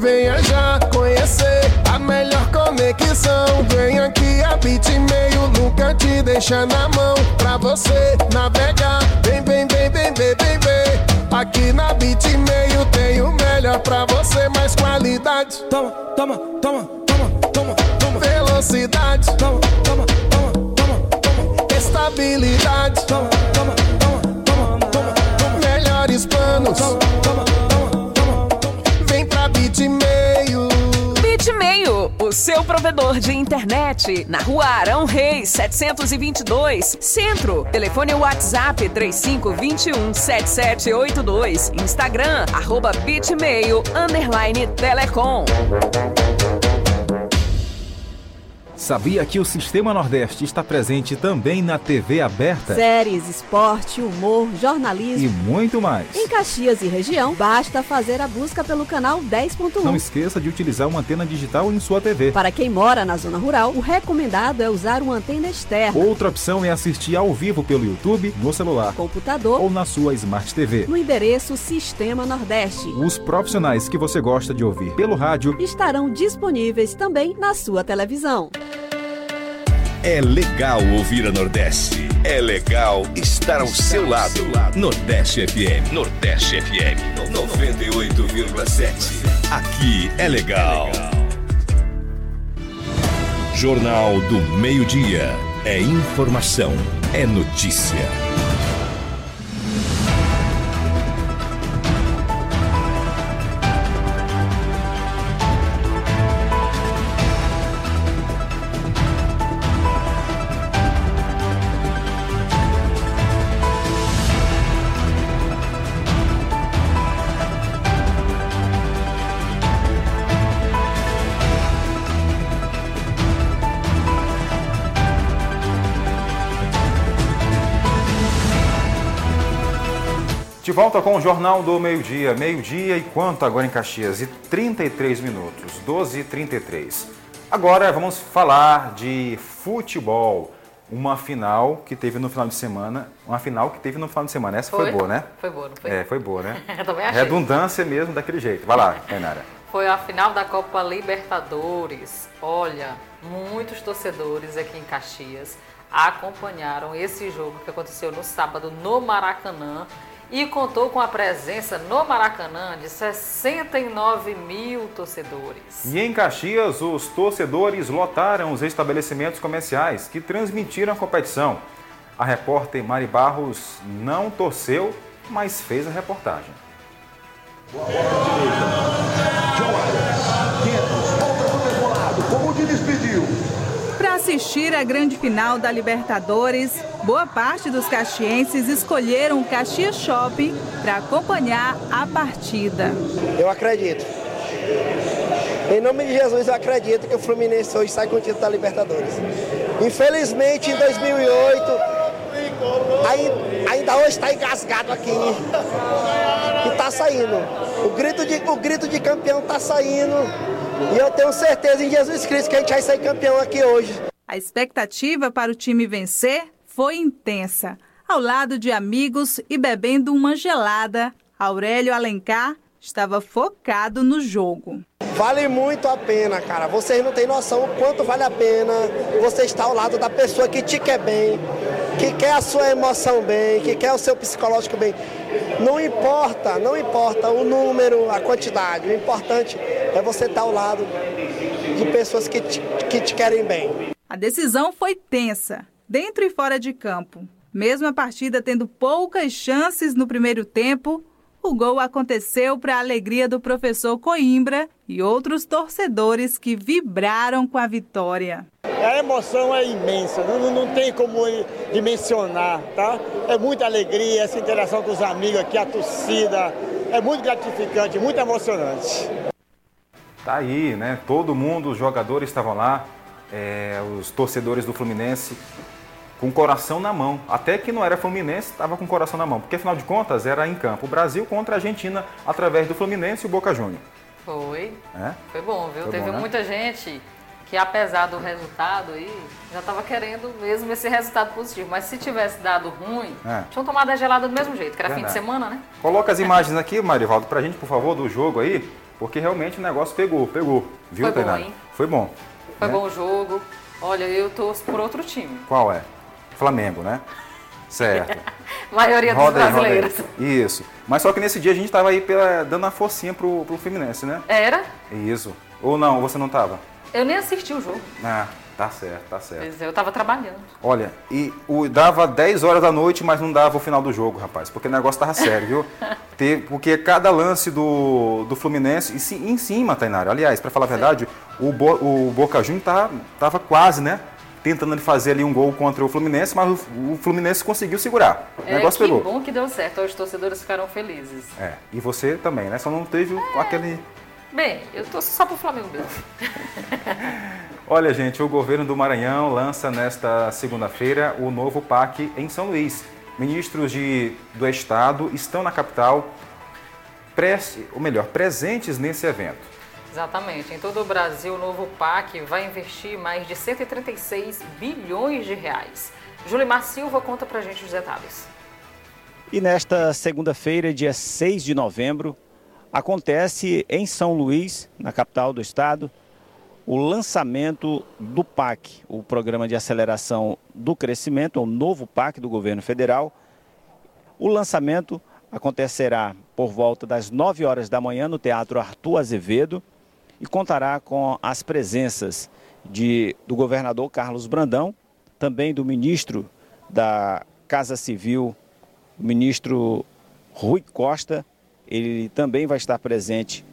Venha já conhecer a melhor conexão. Vem aqui a Bitmail, nunca te deixa na mão. Pra você navegar, vem, vem, vem, vem, vem, vem, vem. Aqui na Bitmail tem o melhor pra você, mais qualidade. Toma, toma, toma, toma, toma, toma. Velocidade. Toma, toma, toma, toma, toma. Estabilidade. Toma, toma, toma, toma, toma, toma. Melhores planos. Toma, toma, seu provedor de internet, na rua Arão Reis, 722, Centro. Telefone WhatsApp 3521 7782. Instagram, arroba Bitmail, underline Telecom. Sabia que o Sistema Nordeste está presente também na TV aberta? Séries, esporte, humor, jornalismo E muito mais. Em Caxias e região, basta fazer a busca pelo canal 10.1. Não esqueça de utilizar uma antena digital em sua TV. Para quem mora na zona rural, o recomendado é usar uma antena externa. Outra opção é assistir ao vivo pelo YouTube, no celular, computador ou na sua Smart TV. No endereço Sistema Nordeste. Os profissionais que você gosta de ouvir pelo rádio estarão disponíveis também na sua televisão. É legal ouvir a Nordeste. É legal estar ao seu lado. Nordeste FM. Nordeste FM. 98,7. Aqui é legal. Jornal do Meio-Dia. É informação. É notícia. Volta com o Jornal do Meio-Dia. Meio-dia e quanto agora em Caxias? E 33 minutos, 12 e 33. Agora vamos falar de futebol. Uma final que teve no final de semana. Uma final que teve no final de semana. Essa foi, Foi? boa, né? Foi boa, não foi? É, foi boa, né? Também. Redundância mesmo daquele jeito. Vai lá, Renara. Foi a final da Copa Libertadores. Olha, muitos torcedores aqui em Caxias acompanharam esse jogo que aconteceu no sábado no Maracanã e contou com a presença no Maracanã de 69 mil torcedores. E em Caxias, os torcedores lotaram os estabelecimentos comerciais que transmitiram a competição. A repórter Mari Barros não torceu, mas fez a reportagem. Para assistir a grande final da Libertadores, Boa parte dos caxienses escolheram o Caxias Shopping para acompanhar a partida. Eu acredito. Em nome de Jesus, eu acredito que o Fluminense hoje sai com o título da Libertadores. Infelizmente, em 2008, ainda hoje está engasgado aqui. E está saindo. O grito, de, o grito de campeão está saindo. E eu tenho certeza em Jesus Cristo que a gente vai sair campeão aqui hoje. A expectativa para o time vencer foi intensa. Ao lado de amigos e bebendo uma gelada, Aurélio Alencar estava focado no jogo. Vale muito a pena, cara. Vocês não têm noção o quanto vale a pena você estar ao lado da pessoa que te quer bem, que quer a sua emoção bem, que quer o seu psicológico bem. Não importa, não importa o número, a quantidade. O importante é você estar ao lado de pessoas que te, que te querem bem. A decisão foi tensa, dentro e fora de campo. Mesmo a partida tendo poucas chances no primeiro tempo, o gol aconteceu para a alegria do professor Coimbra e outros torcedores que vibraram com a vitória. A emoção é imensa, não, não tem como dimensionar, tá? É muita alegria, essa interação com os amigos aqui, a torcida, é muito gratificante, muito emocionante. Tá aí, né? Todo mundo, os jogadores estavam lá, é, os torcedores do Fluminense com o coração na mão. Até que não era Fluminense, estava com o coração na mão, porque afinal de contas era em campo. O Brasil contra a Argentina através do Fluminense e o Boca Júnior. Foi. É? Foi bom, viu? Foi Teve bom, né? muita gente que apesar do resultado aí, já estava querendo mesmo esse resultado positivo. Mas se tivesse dado ruim, É. tinham tomado a gelada do mesmo jeito, que era fim de semana, né? Coloca as imagens aqui, Marivaldo, pra gente, por favor, do jogo aí, porque realmente o negócio pegou, pegou. Viu, Foi bom, hein? Foi bom. Foi né? bom o jogo. Olha, eu torço por outro time. Qual é? Flamengo, né? Certo. maioria dos Roda aí, roda aí. brasileiros. Isso. Mas só que nesse dia a gente tava aí pela- dando uma forcinha pro, pro Fluminense, né? Era? Isso. Ou não, você não tava? Eu nem assisti o jogo. Ah, tá certo, tá certo. Pois é, eu tava trabalhando. Olha, e o, dava 10 horas da noite, mas não dava o final do jogo, rapaz, porque o negócio tava sério, viu? Te- porque cada lance do, do Fluminense, e sim- em cima, Tainara, aliás, pra falar a verdade, o, Bo, o Boca Juniors tá, tava quase, né? Tentando ele fazer ali um gol contra o Fluminense, mas o, o Fluminense conseguiu segurar. O É, negócio que pegou. bom que deu certo. Os torcedores ficaram felizes. É, e você também, né? Só não teve o- aquele. Bem, eu torço só pro Flamengo mesmo. Olha, gente, o governo do Maranhão lança nesta segunda-feira o novo PAC em São Luís. Ministros de, do Estado estão na capital, preste, ou melhor, presentes nesse evento. Exatamente. Em todo o Brasil, o novo PAC vai investir mais de 136 bilhões de reais. Julimar Silva conta pra gente os detalhes. E nesta segunda-feira, dia 6 de novembro, acontece em São Luís, na capital do estado, o lançamento do PAC, o Programa de Aceleração do Crescimento, o novo PAC do governo federal. O lançamento acontecerá por volta das 9 horas da manhã no Teatro Arthur Azevedo e contará com as presenças de, do governador Carlos Brandão, também do ministro da Casa Civil, o ministro Rui Costa, ele também vai estar presente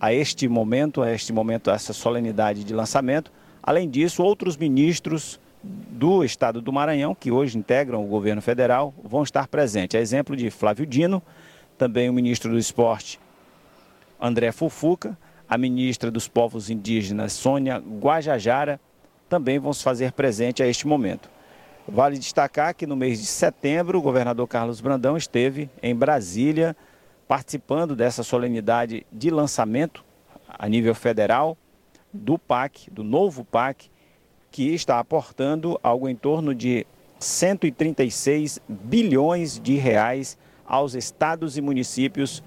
a, este momento, a este momento, a essa solenidade de lançamento. Além disso, outros ministros do estado do Maranhão, que hoje integram o governo federal, vão estar presentes. A exemplo de Flávio Dino, também o ministro do Esporte, André Fufuca, a ministra dos Povos Indígenas, Sônia Guajajara, também vão se fazer presente a este momento. Vale destacar que no mês de setembro, o governador Carlos Brandão esteve em Brasília participando dessa solenidade de lançamento a nível federal do PAC, do novo PAC, que está aportando algo em torno de 136 bilhões de reais aos estados e municípios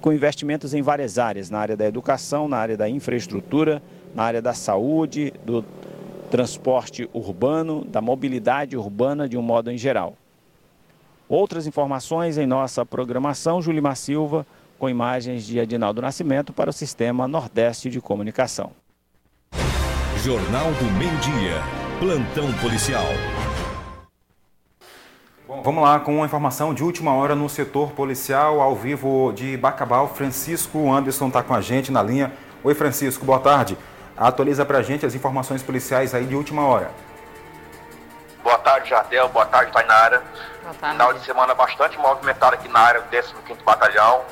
com investimentos em várias áreas, na área da educação, na área da infraestrutura, na área da saúde, do transporte urbano, da mobilidade urbana de um modo em geral. Outras informações em nossa programação, Julimar Silva, com imagens de Adinaldo Nascimento para o Sistema Nordeste de Comunicação. Jornal do Meio-Dia. Plantão policial. Bom, vamos lá com uma informação de última hora no setor policial, ao vivo de Bacabal. Francisco Anderson está com a gente na linha. Oi, Francisco, boa tarde. Atualiza para a gente as informações policiais aí de última hora. Tarde, Jardel. Boa tarde, Tainara. Boa tarde. Final de semana bastante movimentado aqui na área do 15º Batalhão.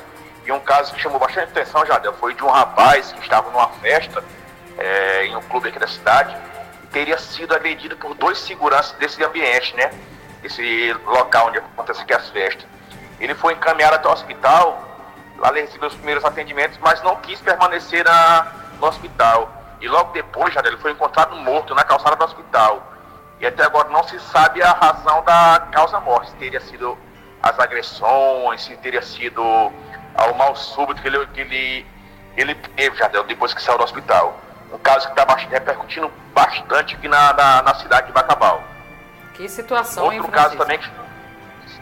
E um caso que chamou bastante atenção, Jardel, foi de um rapaz que estava numa festa é, em um clube aqui da cidade e teria sido agredido por dois seguranças desse ambiente, né? Esse local onde acontece aqui as festas. Ele foi encaminhado até o hospital, lá ele recebeu os primeiros atendimentos, mas não quis permanecer na, no hospital. E logo depois, Jardel, ele foi encontrado morto na calçada do hospital. E até agora não se sabe a razão da causa-morte. Se teria sido as agressões, se teria sido ao mal súbito que ele, que ele, ele teve, Jardel, depois que saiu do hospital. Um caso que está repercutindo bastante aqui na, na, na, cidade de Bacabal. Que situação, Outro hein, caso também,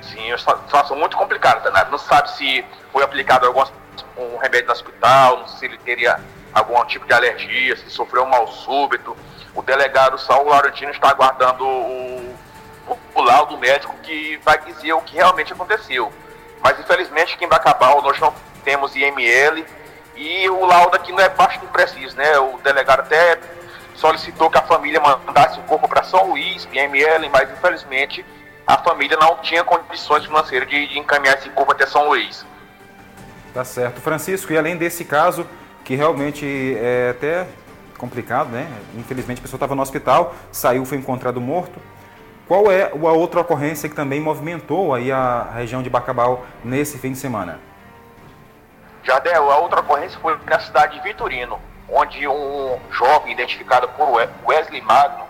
sim, uma situação muito complicada, né? Não sabe se foi aplicado algum um remédio no hospital, se ele teria algum tipo de alergia, se sofreu um mal súbito. O delegado Saulo Laurentino está aguardando o, o, laudo médico que vai dizer o que realmente aconteceu. Mas infelizmente aqui em Bacabal nós não temos IML e o laudo aqui não é baixo preciso, né? O delegado até solicitou que a família mandasse o corpo para São Luís, IML, mas infelizmente a família não tinha condições financeiras de, de encaminhar esse corpo até São Luís. Tá certo. Francisco, e além desse caso, que realmente é até complicado, né? Infelizmente a pessoa estava no hospital, saiu, foi encontrado morto. Qual é a outra ocorrência que também movimentou aí a região de Bacabal nesse fim de semana? Jardel, a outra ocorrência foi na cidade de Vitorino, onde um jovem identificado por Wesley Magno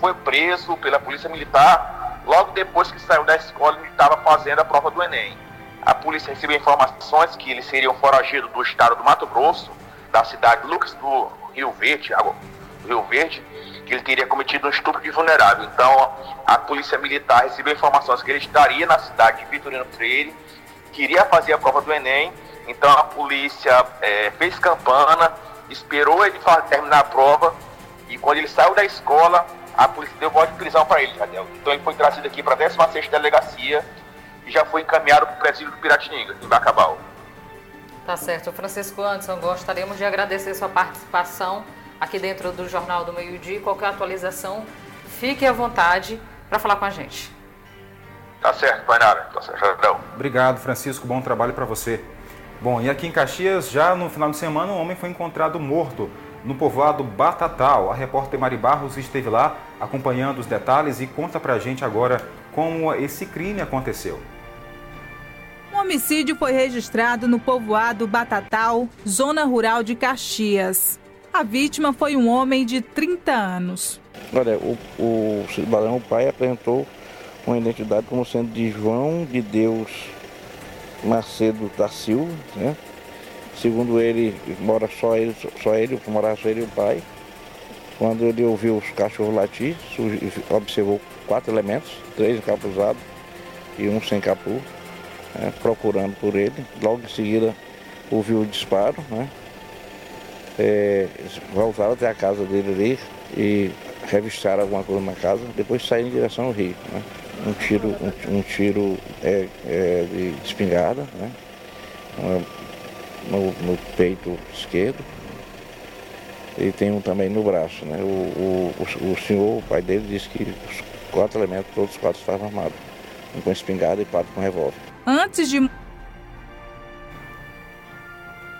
foi preso pela polícia militar logo depois que saiu da escola e estava fazendo a prova do Enem. A polícia recebeu informações que ele seria um foragido do estado do Mato Grosso, da cidade de Lucas do Rio Verde, Rio Verde, que ele teria cometido um estupro de vulnerável. Então, a polícia militar recebeu informações que ele estaria na cidade de Vitorino Freire, queria fazer a prova do Enem, então a polícia é, fez campana, esperou ele terminar a prova, e quando ele saiu da escola, a polícia deu voz de prisão para ele, Jadel. Então ele foi trazido aqui para a 16 Delegacia e já foi encaminhado para o presídio do Piratininga, em Bacabal. Tá certo. Francisco Anderson, gostaríamos de agradecer sua participação aqui dentro do Jornal do Meio Dia. Qualquer atualização, fique à vontade para falar com a gente. Tá certo, Painara. Tá certo, Obrigado, Francisco. Bom trabalho para você. Bom, e aqui em Caxias, já no final de semana, um homem foi encontrado morto no povoado Batatal. A repórter Mari Barros esteve lá acompanhando os detalhes e conta pra gente agora como esse crime aconteceu. Um homicídio foi registrado no povoado Batatal, zona rural de Caxias. A vítima foi um homem de 30 anos. Olha, o, o cidadão, o pai, apresentou uma identidade como sendo de João de Deus Macedo da Silva, né? Segundo ele, mora só ele, só ele, morava só ele e o pai. Quando ele ouviu os cachorros latir, observou quatro elementos, três encapuzados e um sem capuz, né? procurando por ele. Logo em seguida ouviu o disparo, né? é, voltaram até a casa dele ali e revistaram alguma coisa na casa, depois saíram em direção ao rio. Né? Um tiro, um, um tiro é, é, de espingarda, né? no, no, peito esquerdo e tem um também no braço. Né? O, o, o, senhor, o pai dele, disse que os quatro elementos, todos os quatro estavam armados, um com espingarda e quatro com revólver. Antes de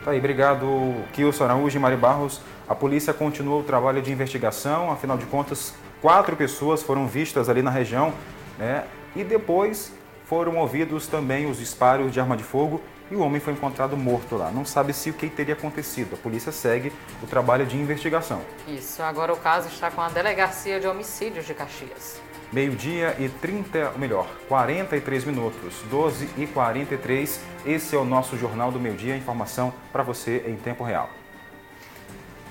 Tá aí, obrigado, Kilson Araújo e Mari Barros. A polícia continua o trabalho de investigação, afinal de contas, quatro pessoas foram vistas ali na região, né? E depois foram ouvidos também os disparos de arma de fogo e o homem foi encontrado morto lá. Não sabe se o que teria acontecido. A polícia segue o trabalho de investigação. Isso, agora o caso está com a Delegacia de Homicídios de Caxias. Meio-dia e 30, melhor, 43 minutos, 12 e 43. Esse é o nosso Jornal do Meio Dia, informação para você em tempo real.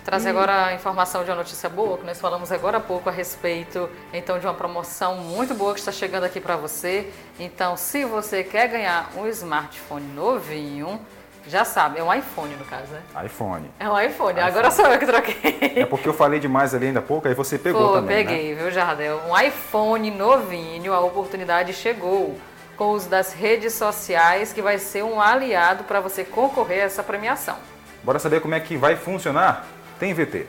Trazer agora a informação de uma notícia boa, que nós falamos agora há pouco a respeito então de uma promoção muito boa que está chegando aqui para você. Então, se você quer ganhar um smartphone novinho, já sabe, é um iPhone no caso, né? iPhone. É um iPhone. iPhone. Agora sou eu que troquei. É porque eu falei demais ali ainda há pouco, aí você pegou Pô, também. peguei, né? viu, Jardel? Um iPhone novinho, a oportunidade chegou. Com os das redes sociais, que vai ser um aliado para você concorrer a essa premiação. Bora saber como é que vai funcionar? Tem VT.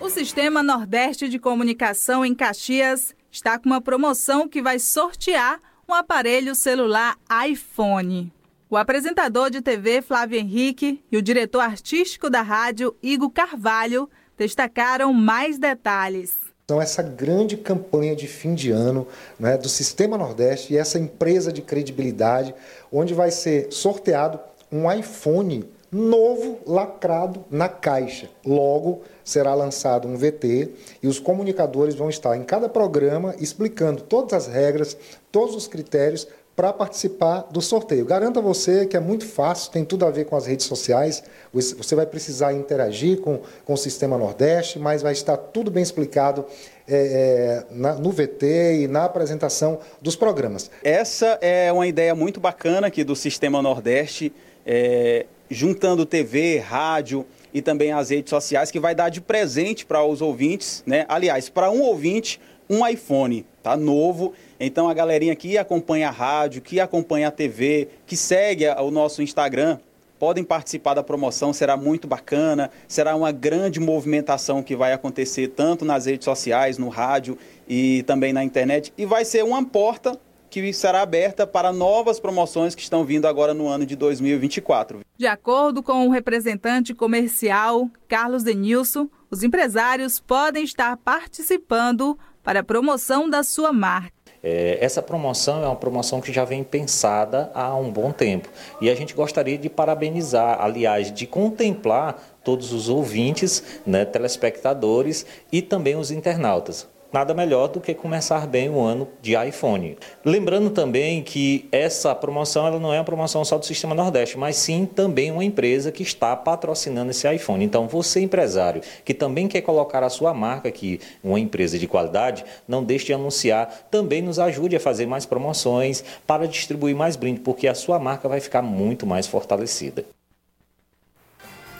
O Sistema Nordeste de Comunicação em Caxias está com uma promoção que vai sortear um aparelho celular iPhone. O apresentador de TV Flávio Henrique e o diretor artístico da rádio Igor Carvalho destacaram mais detalhes. Então, essa grande campanha de fim de ano né, do Sistema Nordeste e essa empresa de credibilidade, onde vai ser sorteado um iPhone novo lacrado na caixa. Logo será lançado um VT e os comunicadores vão estar em cada programa explicando todas as regras, todos os critérios para participar do sorteio. Garanto a você que é muito fácil, tem tudo a ver com as redes sociais. Você vai precisar interagir com, com o Sistema Nordeste, mas vai estar tudo bem explicado é, é na, no VT e na apresentação dos programas. Essa é uma ideia muito bacana aqui do Sistema Nordeste, é, juntando TV, rádio e também as redes sociais, que vai dar de presente para os ouvintes, né? Aliás, para um ouvinte, um iPhone, tá? Novo então a galerinha que acompanha a rádio, que acompanha a TV, que segue o nosso Instagram, podem participar da promoção, será muito bacana, será uma grande movimentação que vai acontecer tanto nas redes sociais, no rádio e também na internet, e vai ser uma porta que será aberta para novas promoções que estão vindo agora no ano de 2024. De acordo com o representante comercial Carlos Denilson, os empresários podem estar participando para a promoção da sua marca. É, essa promoção é uma promoção que já vem pensada há um bom tempo e a gente gostaria de parabenizar, aliás, de contemplar todos os ouvintes, né, telespectadores e também os internautas nada melhor do que começar bem o ano de iPhone. Lembrando também que essa promoção ela não é uma promoção só do Sistema Nordeste, mas sim também uma empresa que está patrocinando esse iPhone. Então, você empresário que também quer colocar a sua marca aqui, uma empresa de qualidade, não deixe de anunciar, também nos ajude a fazer mais promoções para distribuir mais brinde, porque a sua marca vai ficar muito mais fortalecida.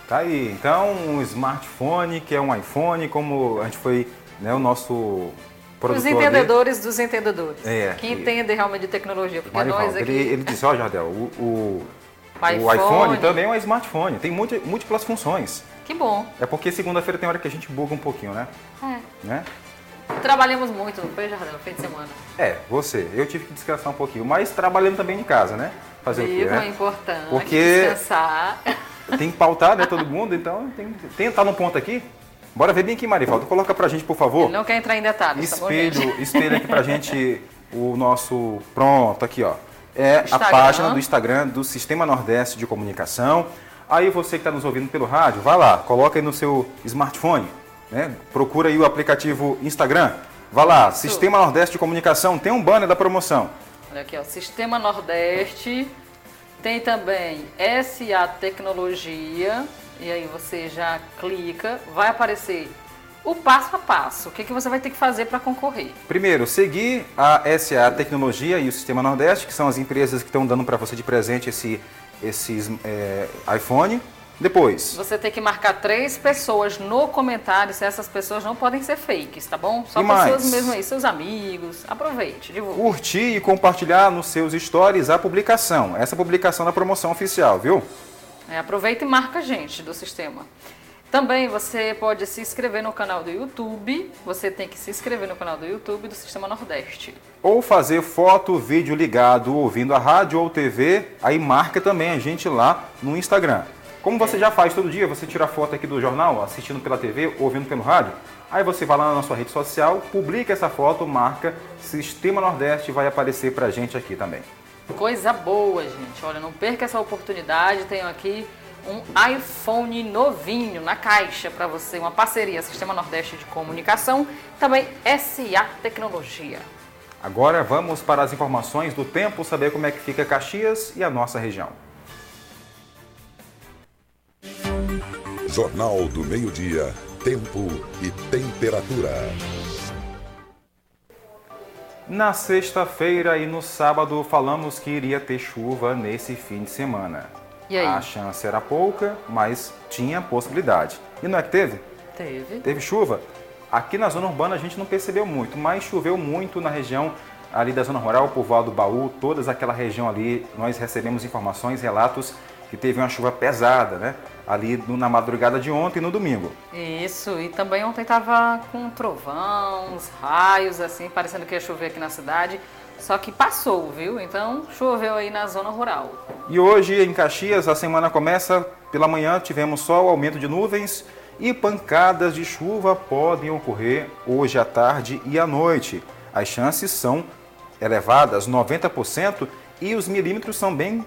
Tá aí, então um smartphone que é um iPhone, como a gente foi né, o nosso os entendedores dos entendedores. É, que entendem realmente de tecnologia. Porque nós aqui... Ele, ele disse, ó, oh, Jardel, o, o, iPhone. o iPhone também é um smartphone, tem múltiplas funções. Que bom. É porque segunda-feira tem hora que a gente buga um pouquinho, né? É. Né? Trabalhamos muito, não foi, Jardel, no fim de semana? É, você. Eu tive que descansar um pouquinho, mas trabalhando também de casa, né? Fazer Viva, o quê, né? é importante porque descansar. Tem que pautar, né, todo mundo, então tem, tem tá no ponto aqui, Bora ver bem aqui, Marivaldo. Coloca pra gente, por favor. Ele não quer entrar em detalhes, espelho, tá Espelho aqui pra gente o nosso... Pronto, aqui, ó. É Instagram. a página do Instagram do Sistema Nordeste de Comunicação. Aí você que está nos ouvindo pelo rádio, vai lá, coloca aí no seu smartphone, né? Procura aí o aplicativo Instagram. Vai lá, Isso. Sistema Nordeste de Comunicação, tem um banner da promoção. Olha aqui, ó, Sistema Nordeste, tem também SA Tecnologia, e aí você já clica, vai aparecer o passo a passo. O que, que você vai ter que fazer para concorrer? Primeiro, seguir a SA Tecnologia e o Sistema Nordeste, que são as empresas que estão dando para você de presente esse, esses é, iPhone. Depois. Você tem que marcar três pessoas no comentário, se essas pessoas não podem ser fakes, tá bom? Só e pessoas mais? mesmo aí, seus amigos. Aproveite, divulgue. Curtir e compartilhar nos seus stories a publicação. Essa publicação da promoção oficial, viu? É, aproveita e marca a gente do sistema. Também você pode se inscrever no canal do YouTube. Você tem que se inscrever no canal do YouTube do Sistema Nordeste. Ou fazer foto, vídeo ligado ouvindo a rádio ou TV. Aí marca também a gente lá no Instagram. Como você já faz todo dia, você tira foto aqui do jornal, assistindo pela TV, ouvindo pelo rádio. Aí você vai lá na sua rede social, publica essa foto, marca Sistema Nordeste vai aparecer pra gente aqui também. Coisa boa, gente. Olha, não perca essa oportunidade. Tenho aqui um iPhone novinho na caixa para você, uma parceria Sistema Nordeste de Comunicação, também SA Tecnologia. Agora vamos para as informações do tempo, saber como é que fica Caxias e a nossa região. Jornal do Meio-Dia, Tempo e Temperatura. Na sexta-feira e no sábado falamos que iria ter chuva nesse fim de semana. E aí? A chance era pouca, mas tinha possibilidade. E não é que teve? Teve. Teve chuva? Aqui na zona urbana a gente não percebeu muito, mas choveu muito na região ali da zona rural, povoado do Baú, toda aquela região ali, nós recebemos informações, relatos que teve uma chuva pesada, né? Ali na madrugada de ontem e no domingo. Isso, e também ontem estava com trovão, uns raios, assim, parecendo que ia chover aqui na cidade. Só que passou, viu? Então choveu aí na zona rural. E hoje em Caxias a semana começa pela manhã, tivemos sol, aumento de nuvens e pancadas de chuva podem ocorrer hoje à tarde e à noite. As chances são elevadas, 90%, e os milímetros são bem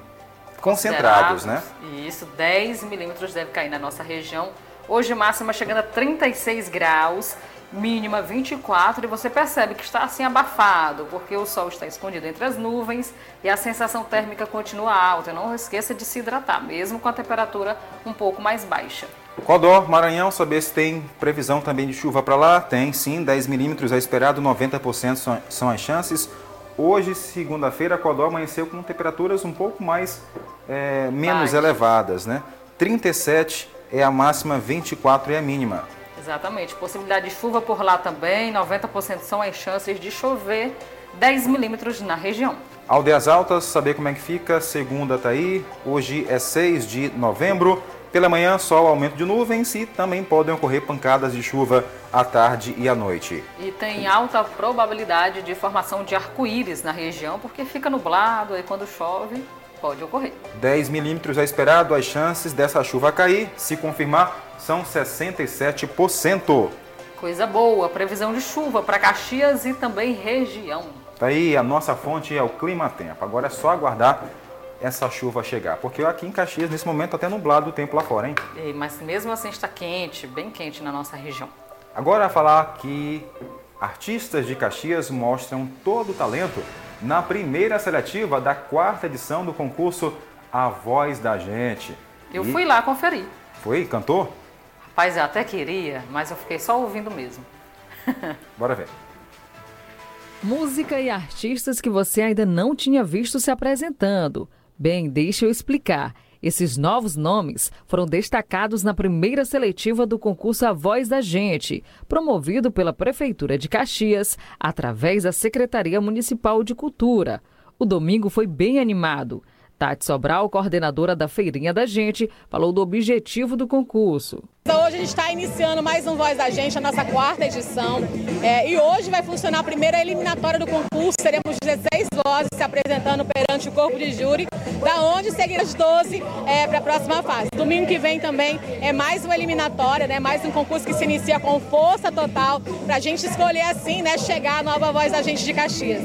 concentrados, né? Isso, 10 milímetros deve cair na nossa região. Hoje máxima chegando a 36 graus, mínima 24 e você percebe que está assim abafado, porque o sol está escondido entre as nuvens e a sensação térmica continua alta. Não esqueça de se hidratar, mesmo com a temperatura um pouco mais baixa. Codó, Maranhão, saber se tem previsão também de chuva para lá? Tem sim, 10 milímetros é esperado, 90% são as chances. Hoje, segunda-feira, Codó amanheceu com temperaturas um pouco mais, é, menos elevadas, né? 37 é a máxima, 24 é a mínima. Exatamente. Possibilidade de chuva por lá também, 90% são as chances de chover, 10 milímetros na região. Aldeias Altas, saber como é que fica, segunda tá aí, hoje é 6 de novembro. Pela manhã, sol, aumento de nuvens e também podem ocorrer pancadas de chuva à tarde e à noite. E tem alta probabilidade de formação de arco-íris na região, porque fica nublado e quando chove pode ocorrer. 10 milímetros é esperado, as chances dessa chuva cair, se confirmar, são 67%. Coisa boa, previsão de chuva para Caxias e também região. Tá aí, a nossa fonte é o Clima Tempo. Agora é só aguardar essa chuva chegar. Porque aqui em Caxias, nesse momento, está até nublado o tempo lá fora, hein? E, mas mesmo assim está quente, bem quente na nossa região. Agora falar que artistas de Caxias mostram todo o talento na primeira seletiva da quarta edição do concurso A Voz da Gente. Eu e... fui lá conferir. Foi? Cantou? Rapaz, eu até queria, mas eu fiquei só ouvindo mesmo. Bora ver. Música e artistas que você ainda não tinha visto se apresentando. Bem, deixa eu explicar. Esses novos nomes foram destacados na primeira seletiva do concurso A Voz da Gente, promovido pela Prefeitura de Caxias, através da Secretaria Municipal de Cultura. O domingo foi bem animado. Tati Sobral, coordenadora da Feirinha da Gente, falou do objetivo do concurso. Então, hoje a gente está iniciando mais um Voz da Gente, a nossa quarta edição. É, e hoje vai funcionar a primeira eliminatória do concurso. Teremos 16 vozes se apresentando perante o corpo de júri, da onde seguirão as 12 é, para a próxima fase. Domingo que vem também é mais uma eliminatória, né, mais um concurso que se inicia com força total, para a gente escolher assim, né, chegar a nova Voz da Gente de Caxias.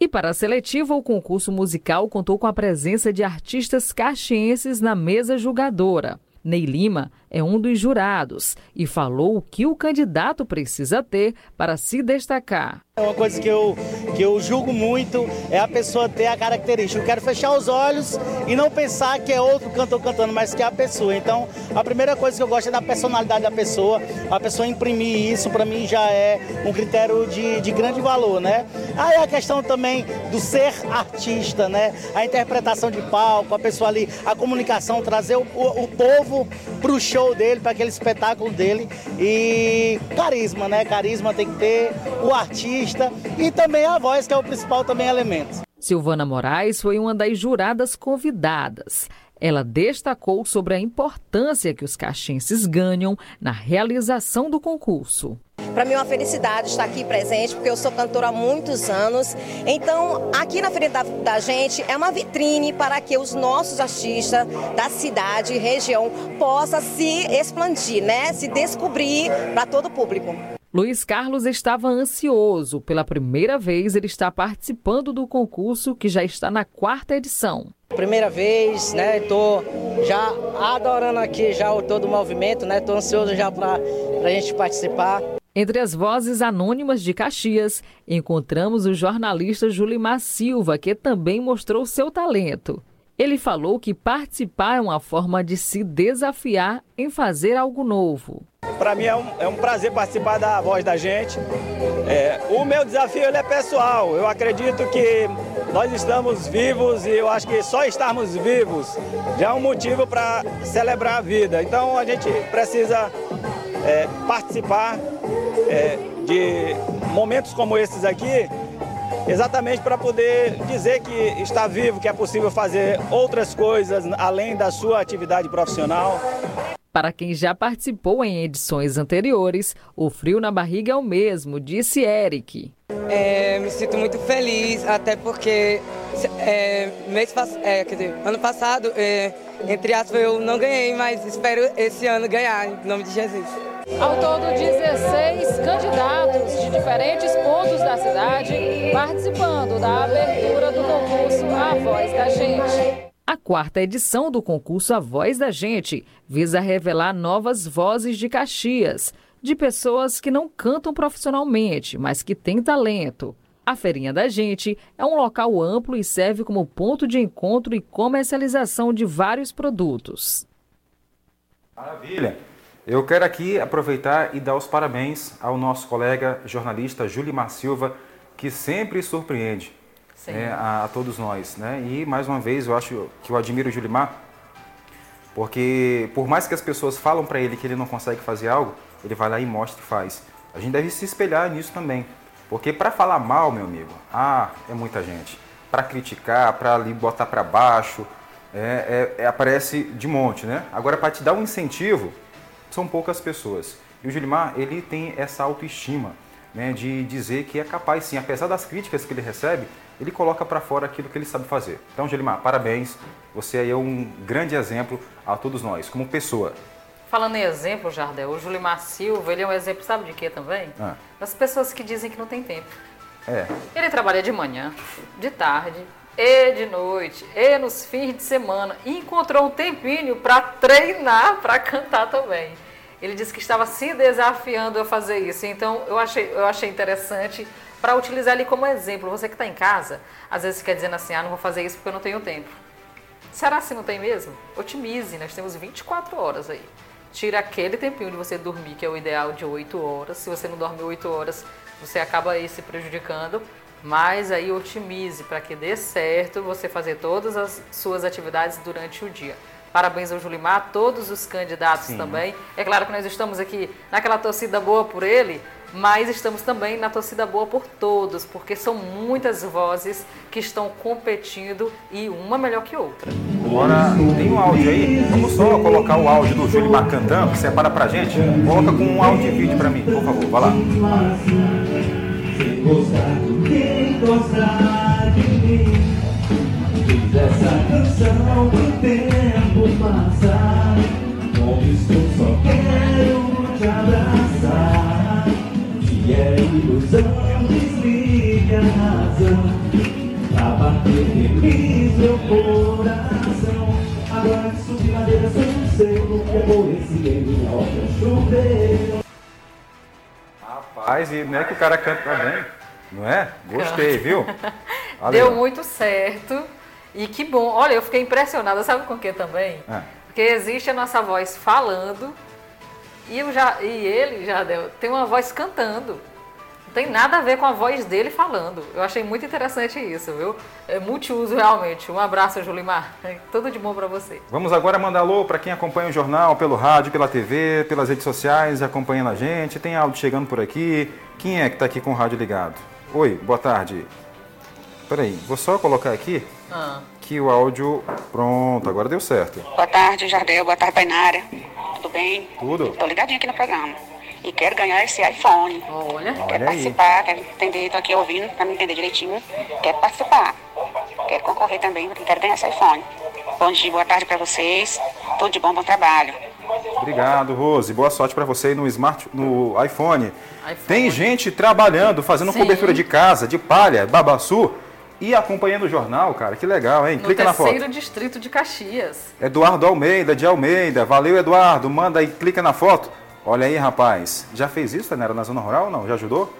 E para a seletiva, o concurso musical contou com a presença de artistas caxienses na mesa julgadora. Ney Lima é um dos jurados e falou o que o candidato precisa ter para se destacar. É uma coisa que eu, que eu julgo muito é a pessoa ter a característica. Eu quero fechar os olhos e não pensar que é outro cantor cantando, mas que é a pessoa. Então, a primeira coisa que eu gosto é da personalidade da pessoa. A pessoa imprimir isso, para mim, já é um critério de, de grande valor, né? Aí a questão também do ser artista, né? A interpretação de palco, a pessoa ali, a comunicação, trazer o, o, o povo para o show show dele, para aquele espetáculo dele. E carisma, né? Carisma tem que ter o artista e também a voz, que é o principal também elemento. Silvana Moraes foi uma das juradas convidadas. Ela destacou sobre a importância que os caxenses ganham na realização do concurso. Para mim é uma felicidade estar aqui presente, porque eu sou cantora há muitos anos. Então, aqui na frente da, da gente é uma vitrine para que os nossos artistas da cidade e região possam se expandir, né? se descobrir para todo o público. Luiz Carlos estava ansioso. Pela primeira vez, ele está participando do concurso que já está na quarta edição. Primeira vez, né? Estou já adorando aqui já o todo o movimento, né? Estou ansioso já para a gente participar. Entre as vozes anônimas de Caxias, encontramos o jornalista Julimar Silva, que também mostrou seu talento. Ele falou que participar é uma forma de se desafiar em fazer algo novo. Para mim é um, é um, prazer participar da voz da gente. É, o meu desafio é pessoal. Eu acredito que nós estamos vivos e eu acho que só estarmos vivos já é um motivo para celebrar a vida. Então a gente precisa é, participar é, de momentos como esses aqui, exatamente para poder dizer que está vivo, que é possível fazer outras coisas além da sua atividade profissional. Para quem já participou em edições anteriores, o frio na barriga é o mesmo, disse Eric. É, me sinto muito feliz, até porque é, mês, é, quer dizer, ano passado, é, entre aspas, eu não ganhei, mas espero esse ano ganhar, em nome de Jesus. Ao todo, 16 candidatos de diferentes pontos da cidade participando da abertura do concurso A Voz da Gente. A quarta edição do concurso A Voz da Gente visa revelar novas vozes de Caxias, de pessoas que não cantam profissionalmente, mas que têm talento. A Feirinha da Gente é um local amplo e serve como ponto de encontro e comercialização de vários produtos. Maravilha! Eu quero aqui aproveitar e dar os parabéns ao nosso colega jornalista Julimar Silva, que sempre surpreende né, a, a, todos nós. Né? E, mais uma vez, eu acho que eu admiro o Julimar, porque por mais que as pessoas falam para ele que ele não consegue fazer algo, ele vai lá e mostra e faz. A gente deve se espelhar nisso também. Porque para falar mal, meu amigo, ah, é muita gente. Para criticar, para ali botar para baixo, é, é, é, aparece de monte, né? Agora, para te dar um incentivo, são poucas pessoas. E o Julimar, ele tem essa autoestima, né, de dizer que é capaz sim, apesar das críticas que ele recebe, ele coloca para fora aquilo que ele sabe fazer. Então, Gelimar, parabéns. Você aí é um grande exemplo a todos nós, como pessoa. Falando em exemplo, Jardel, o Julimar Silva, ele é um exemplo, sabe de quê também? Ah. Das pessoas que dizem que não tem tempo. É. Ele trabalha de manhã, de tarde, e de noite, e nos fins de semana, e encontrou um tempinho para treinar, para cantar também. Ele disse que estava se desafiando a fazer isso. Então, eu achei, eu achei interessante para utilizar ali como exemplo. Você que está em casa, às vezes fica dizendo assim, ah, não vou fazer isso porque eu não tenho tempo. Será que não tem mesmo? Otimize, nós temos 24 horas aí. Tira aquele tempinho de você dormir, que é o ideal de 8 horas. Se você não dorme 8 horas, você acaba aí se prejudicando. Mas aí otimize para que dê certo você fazer todas as suas atividades durante o dia. Parabéns ao Julimar, todos os candidatos Sim. também. É claro que nós estamos aqui naquela torcida boa por ele, mas estamos também na torcida boa por todos, porque são muitas vozes que estão competindo e uma melhor que outra. Agora, tem um áudio aí, vamos só colocar o áudio do Julimar cantando, que separa pra gente. Coloca com um áudio e vídeo pra mim, por favor, vai lá. Quem gostar de mim, essa canção do tempo passar, onde estou só quero te abraçar. É ilusão, desligue a razão, pra bater feliz meu coração. Agora que subi ladeira sem um selo, que aborreci minha obra chuveiro. Rapaz, e não é que o cara canta bem, não é? Gostei, viu? Valeu. Deu muito certo. E que bom. Olha, eu fiquei impressionada, sabe com o que também? É. Porque existe a nossa voz falando e, eu já, e ele, já tem uma voz cantando. Não tem nada a ver com a voz dele falando. Eu achei muito interessante isso, viu? É multiuso realmente. Um abraço, Julimar. Tudo de bom para você. Vamos agora mandar alô para quem acompanha o jornal pelo rádio, pela TV, pelas redes sociais, acompanhando a gente. Tem áudio chegando por aqui. Quem é que está aqui com o rádio ligado? Oi, boa tarde. Peraí, vou só colocar aqui ah. Que o áudio. Pronto, agora deu certo. Boa tarde, Jardel. Boa tarde, Painara. Tudo bem? Tudo. Tô ligadinho aqui no programa. E quero ganhar esse iPhone. Olha. Quero Olha participar, aí. quero entender, tô aqui ouvindo para me entender direitinho. Quero participar. Quero concorrer também, quero ganhar esse iPhone. Bom dia, boa tarde para vocês. Tudo de bom, bom trabalho. Obrigado, Rose. Boa sorte para você no smart, no iPhone. iPhone. Tem gente trabalhando, fazendo Sim. cobertura de casa, de palha, babaçu e acompanhando o jornal, cara, que legal, hein? No clica na foto. terceiro distrito de Caxias. Eduardo Almeida, de Almeida. Valeu, Eduardo. Manda aí, clica na foto. Olha aí, rapaz. Já fez isso, Tanera, na zona rural não? Já ajudou?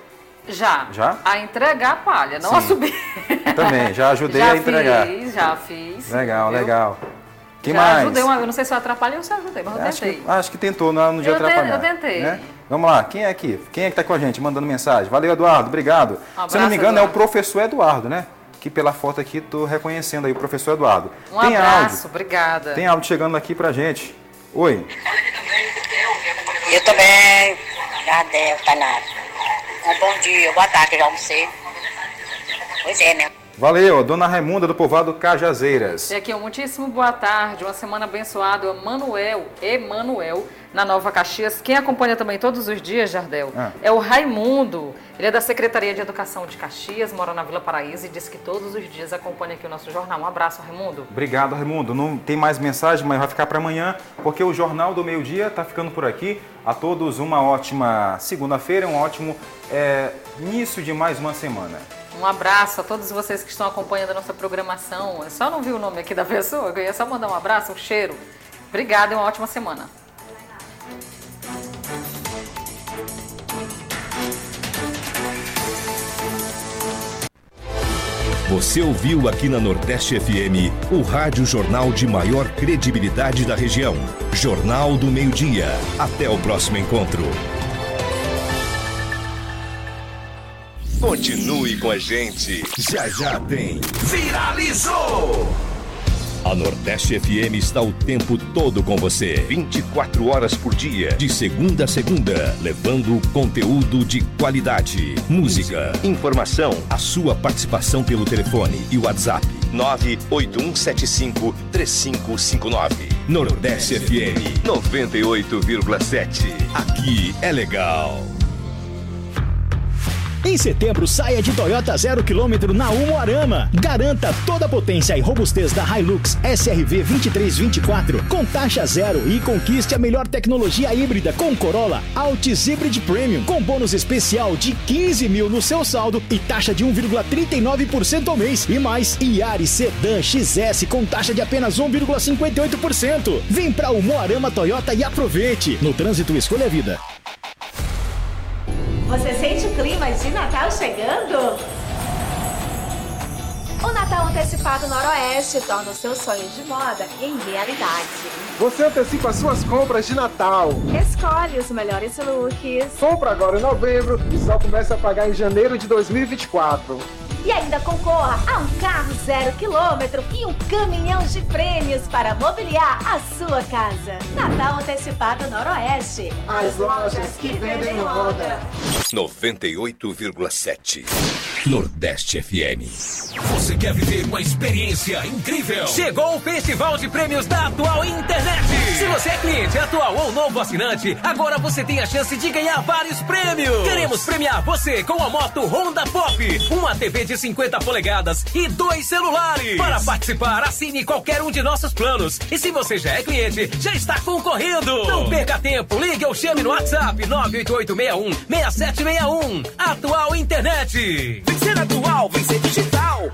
Já. Já? A entregar a palha, não Sim. a subir. Também, já ajudei já a entregar. Já fiz, já fiz. Legal, viu? legal. Quem já mais? ajudei uma, eu não sei se eu atrapalhei ou se eu ajudei, mas eu acho tentei. Que, acho que tentou não, no dia atrapalhar. Eu tentei. Né? Vamos lá, quem é aqui? Quem é que está com a gente, mandando mensagem? Valeu, Eduardo, obrigado. Um abraço, se não me engano, Eduardo. é o professor Eduardo, né? Que pela foto aqui estou reconhecendo aí o professor Eduardo. Um Tem abraço, áudio. obrigada. Tem áudio chegando aqui pra gente. Oi. Eu também, Jardel, Tanara. Um bom dia, boa tarde, já almocei. Pois é, né? Valeu, Dona Raimunda do povoado Cajazeiras. E aqui, um muitíssimo boa tarde, uma semana abençoada. Emanuel, Emanuel, na Nova Caxias. Quem acompanha também todos os dias, Jardel, Ah. é o Raimundo. Ele é da Secretaria de Educação de Caxias, mora na Vila Paraíso e diz que todos os dias acompanha aqui o nosso jornal. Um abraço, Raimundo. Obrigado, Raimundo. Não tem mais mensagem, mas vai ficar para amanhã, porque o Jornal do Meio Dia está ficando por aqui. A todos uma ótima segunda-feira, um ótimo é, início de mais uma semana. Um abraço a todos vocês que estão acompanhando a nossa programação. Eu só não vi o nome aqui da pessoa, eu ia só mandar um abraço, um cheiro. Obrigada e uma ótima semana. Você ouviu aqui na Nordeste FM o rádio jornal de maior credibilidade da região. Jornal do Meio-Dia. Até o próximo encontro. Continue com a gente. Já já tem. Viralizou! A Nordeste FM está o tempo todo com você. 24 horas por dia, de segunda a segunda, levando conteúdo de qualidade, música, informação, a sua participação pelo telefone e WhatsApp 98175 3559. Nordeste FM 98,7. Aqui é legal. Em setembro, saia de Toyota zero quilômetro na Umuarama. Garanta toda a potência e robustez da Hilux SRV 2324 com taxa zero e conquiste a melhor tecnologia híbrida com Corolla Altis Hybrid Premium com bônus especial de 15 mil no seu saldo e taxa de 1,39% ao mês. E mais, Yaris Sedan XS com taxa de apenas 1,58%. Vem pra Umuarama Toyota e aproveite. No trânsito, escolha a vida. Você sente o clima de Natal chegando? O Natal Antecipado Noroeste torna o seu sonho de moda em realidade. Você antecipa suas compras de Natal. Escolhe os melhores looks. Compra agora em novembro e só começa a pagar em janeiro de 2024. E ainda concorra a um carro zero quilômetro e um caminhão de prêmios para mobiliar a sua casa. Natal Antecipado Noroeste. As lojas que vendem moda. 98,7. Nordeste FM. Você quer viver uma experiência incrível? Chegou o Festival de Prêmios da Atual Internet. Se você é cliente atual ou novo assinante, agora você tem a chance de ganhar vários prêmios. Queremos premiar você com a moto Honda Pop, uma TV de 50 polegadas e dois celulares. Para participar, assine qualquer um de nossos planos. E se você já é cliente, já está concorrendo. Não perca tempo, ligue ou chame no WhatsApp 98861 6761. Atual Internet. Vencer atual, vencer digital.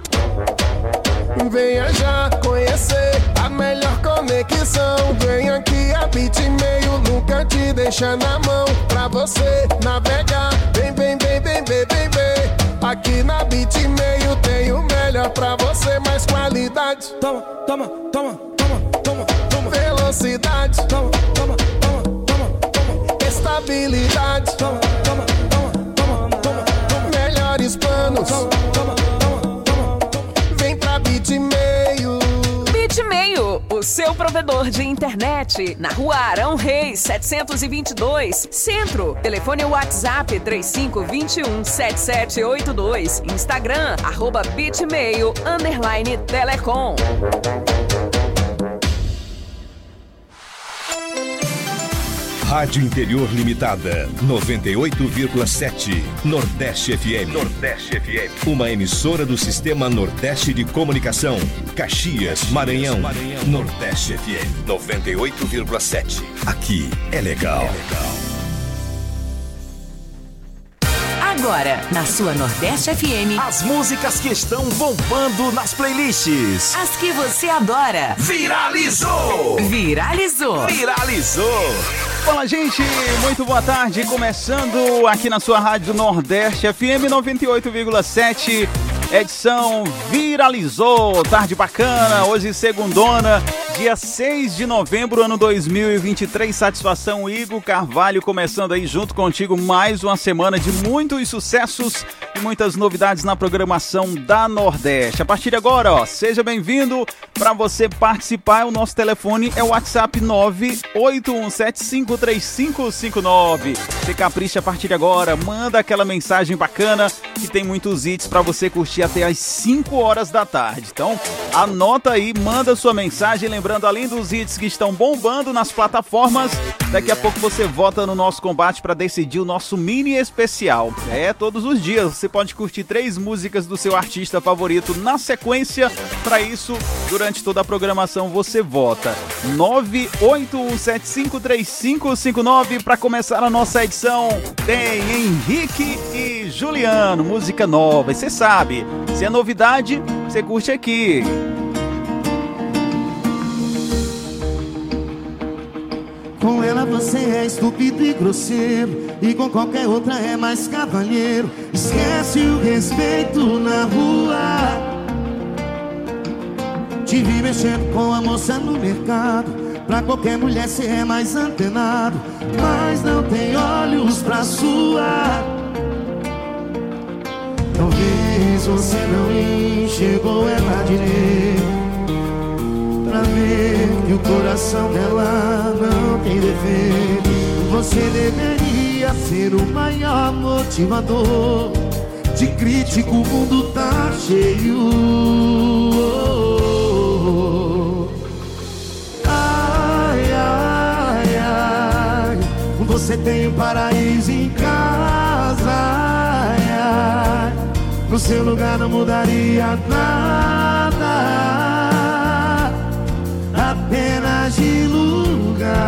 Venha já conhecer a melhor conexão. Vem aqui a Bitmail, nunca te deixa na mão. Pra você navegar, vem, vem, vem, vem, vem, vem, vem. Aqui na Bitmail tem o melhor pra você, mais qualidade. Toma, toma, toma, toma, toma, toma. Velocidade. Toma, toma, toma, toma, toma. Estabilidade. Toma, toma, toma, toma, toma, toma. Melhores planos. Toma, seu provedor de internet. Na rua Arão Reis, 722, Centro. Telefone WhatsApp 3521 7782. Instagram, arroba Bitmail, underline Telecom. Rádio Interior Limitada, 98,7. Nordeste FM. Nordeste FM. Uma emissora do Sistema Nordeste de Comunicação. Caxias, Maranhão. Nordeste FM, 98,7. Aqui é legal. Agora, na sua Nordeste FM, As músicas que estão bombando nas playlists. as que você adora. Viralizou! Viralizou! Viralizou! Fala, gente! Muito boa tarde. Começando aqui na sua Rádio Nordeste FM 98,7. Edição Viralizou. Tarde bacana. Hoje, segundona, Dia 6 de novembro, ano 2023. Satisfação, Igor Carvalho, começando aí junto contigo mais uma semana de muitos sucessos e muitas novidades na programação da Nordeste. A partir de agora, ó, seja bem-vindo. Para você participar, o nosso telefone é o WhatsApp 981753559. Você capricha a partir de agora, manda aquela mensagem bacana que tem muitos hits para você curtir até às 5 horas da tarde. Então, anota aí, manda sua mensagem, lembrando além dos hits que estão bombando nas plataformas, daqui a pouco você vota no nosso combate para decidir o nosso mini especial. É, todos os dias você pode curtir três músicas do seu artista favorito na sequência. Para isso, durante toda a programação você vota 981753559 para começar a nossa edição. Tem Henrique e Juliano, música nova. E você sabe, se é novidade, você curte aqui. Com ela você é estúpido e grosseiro E com qualquer outra é mais cavalheiro. Esquece o respeito na rua. Te vi mexendo com a moça no mercado. Pra qualquer mulher cê é mais antenado Mas não tem olhos pra sua. Talvez você não enxergou ela direito Pra ver que o coração dela não tem defeito Você deveria ser o maior motivador De crítico o mundo tá cheio. Ai, ai, ai Você tem um paraíso em casa. Ai, ai. No seu lugar não mudaria nada de lugar.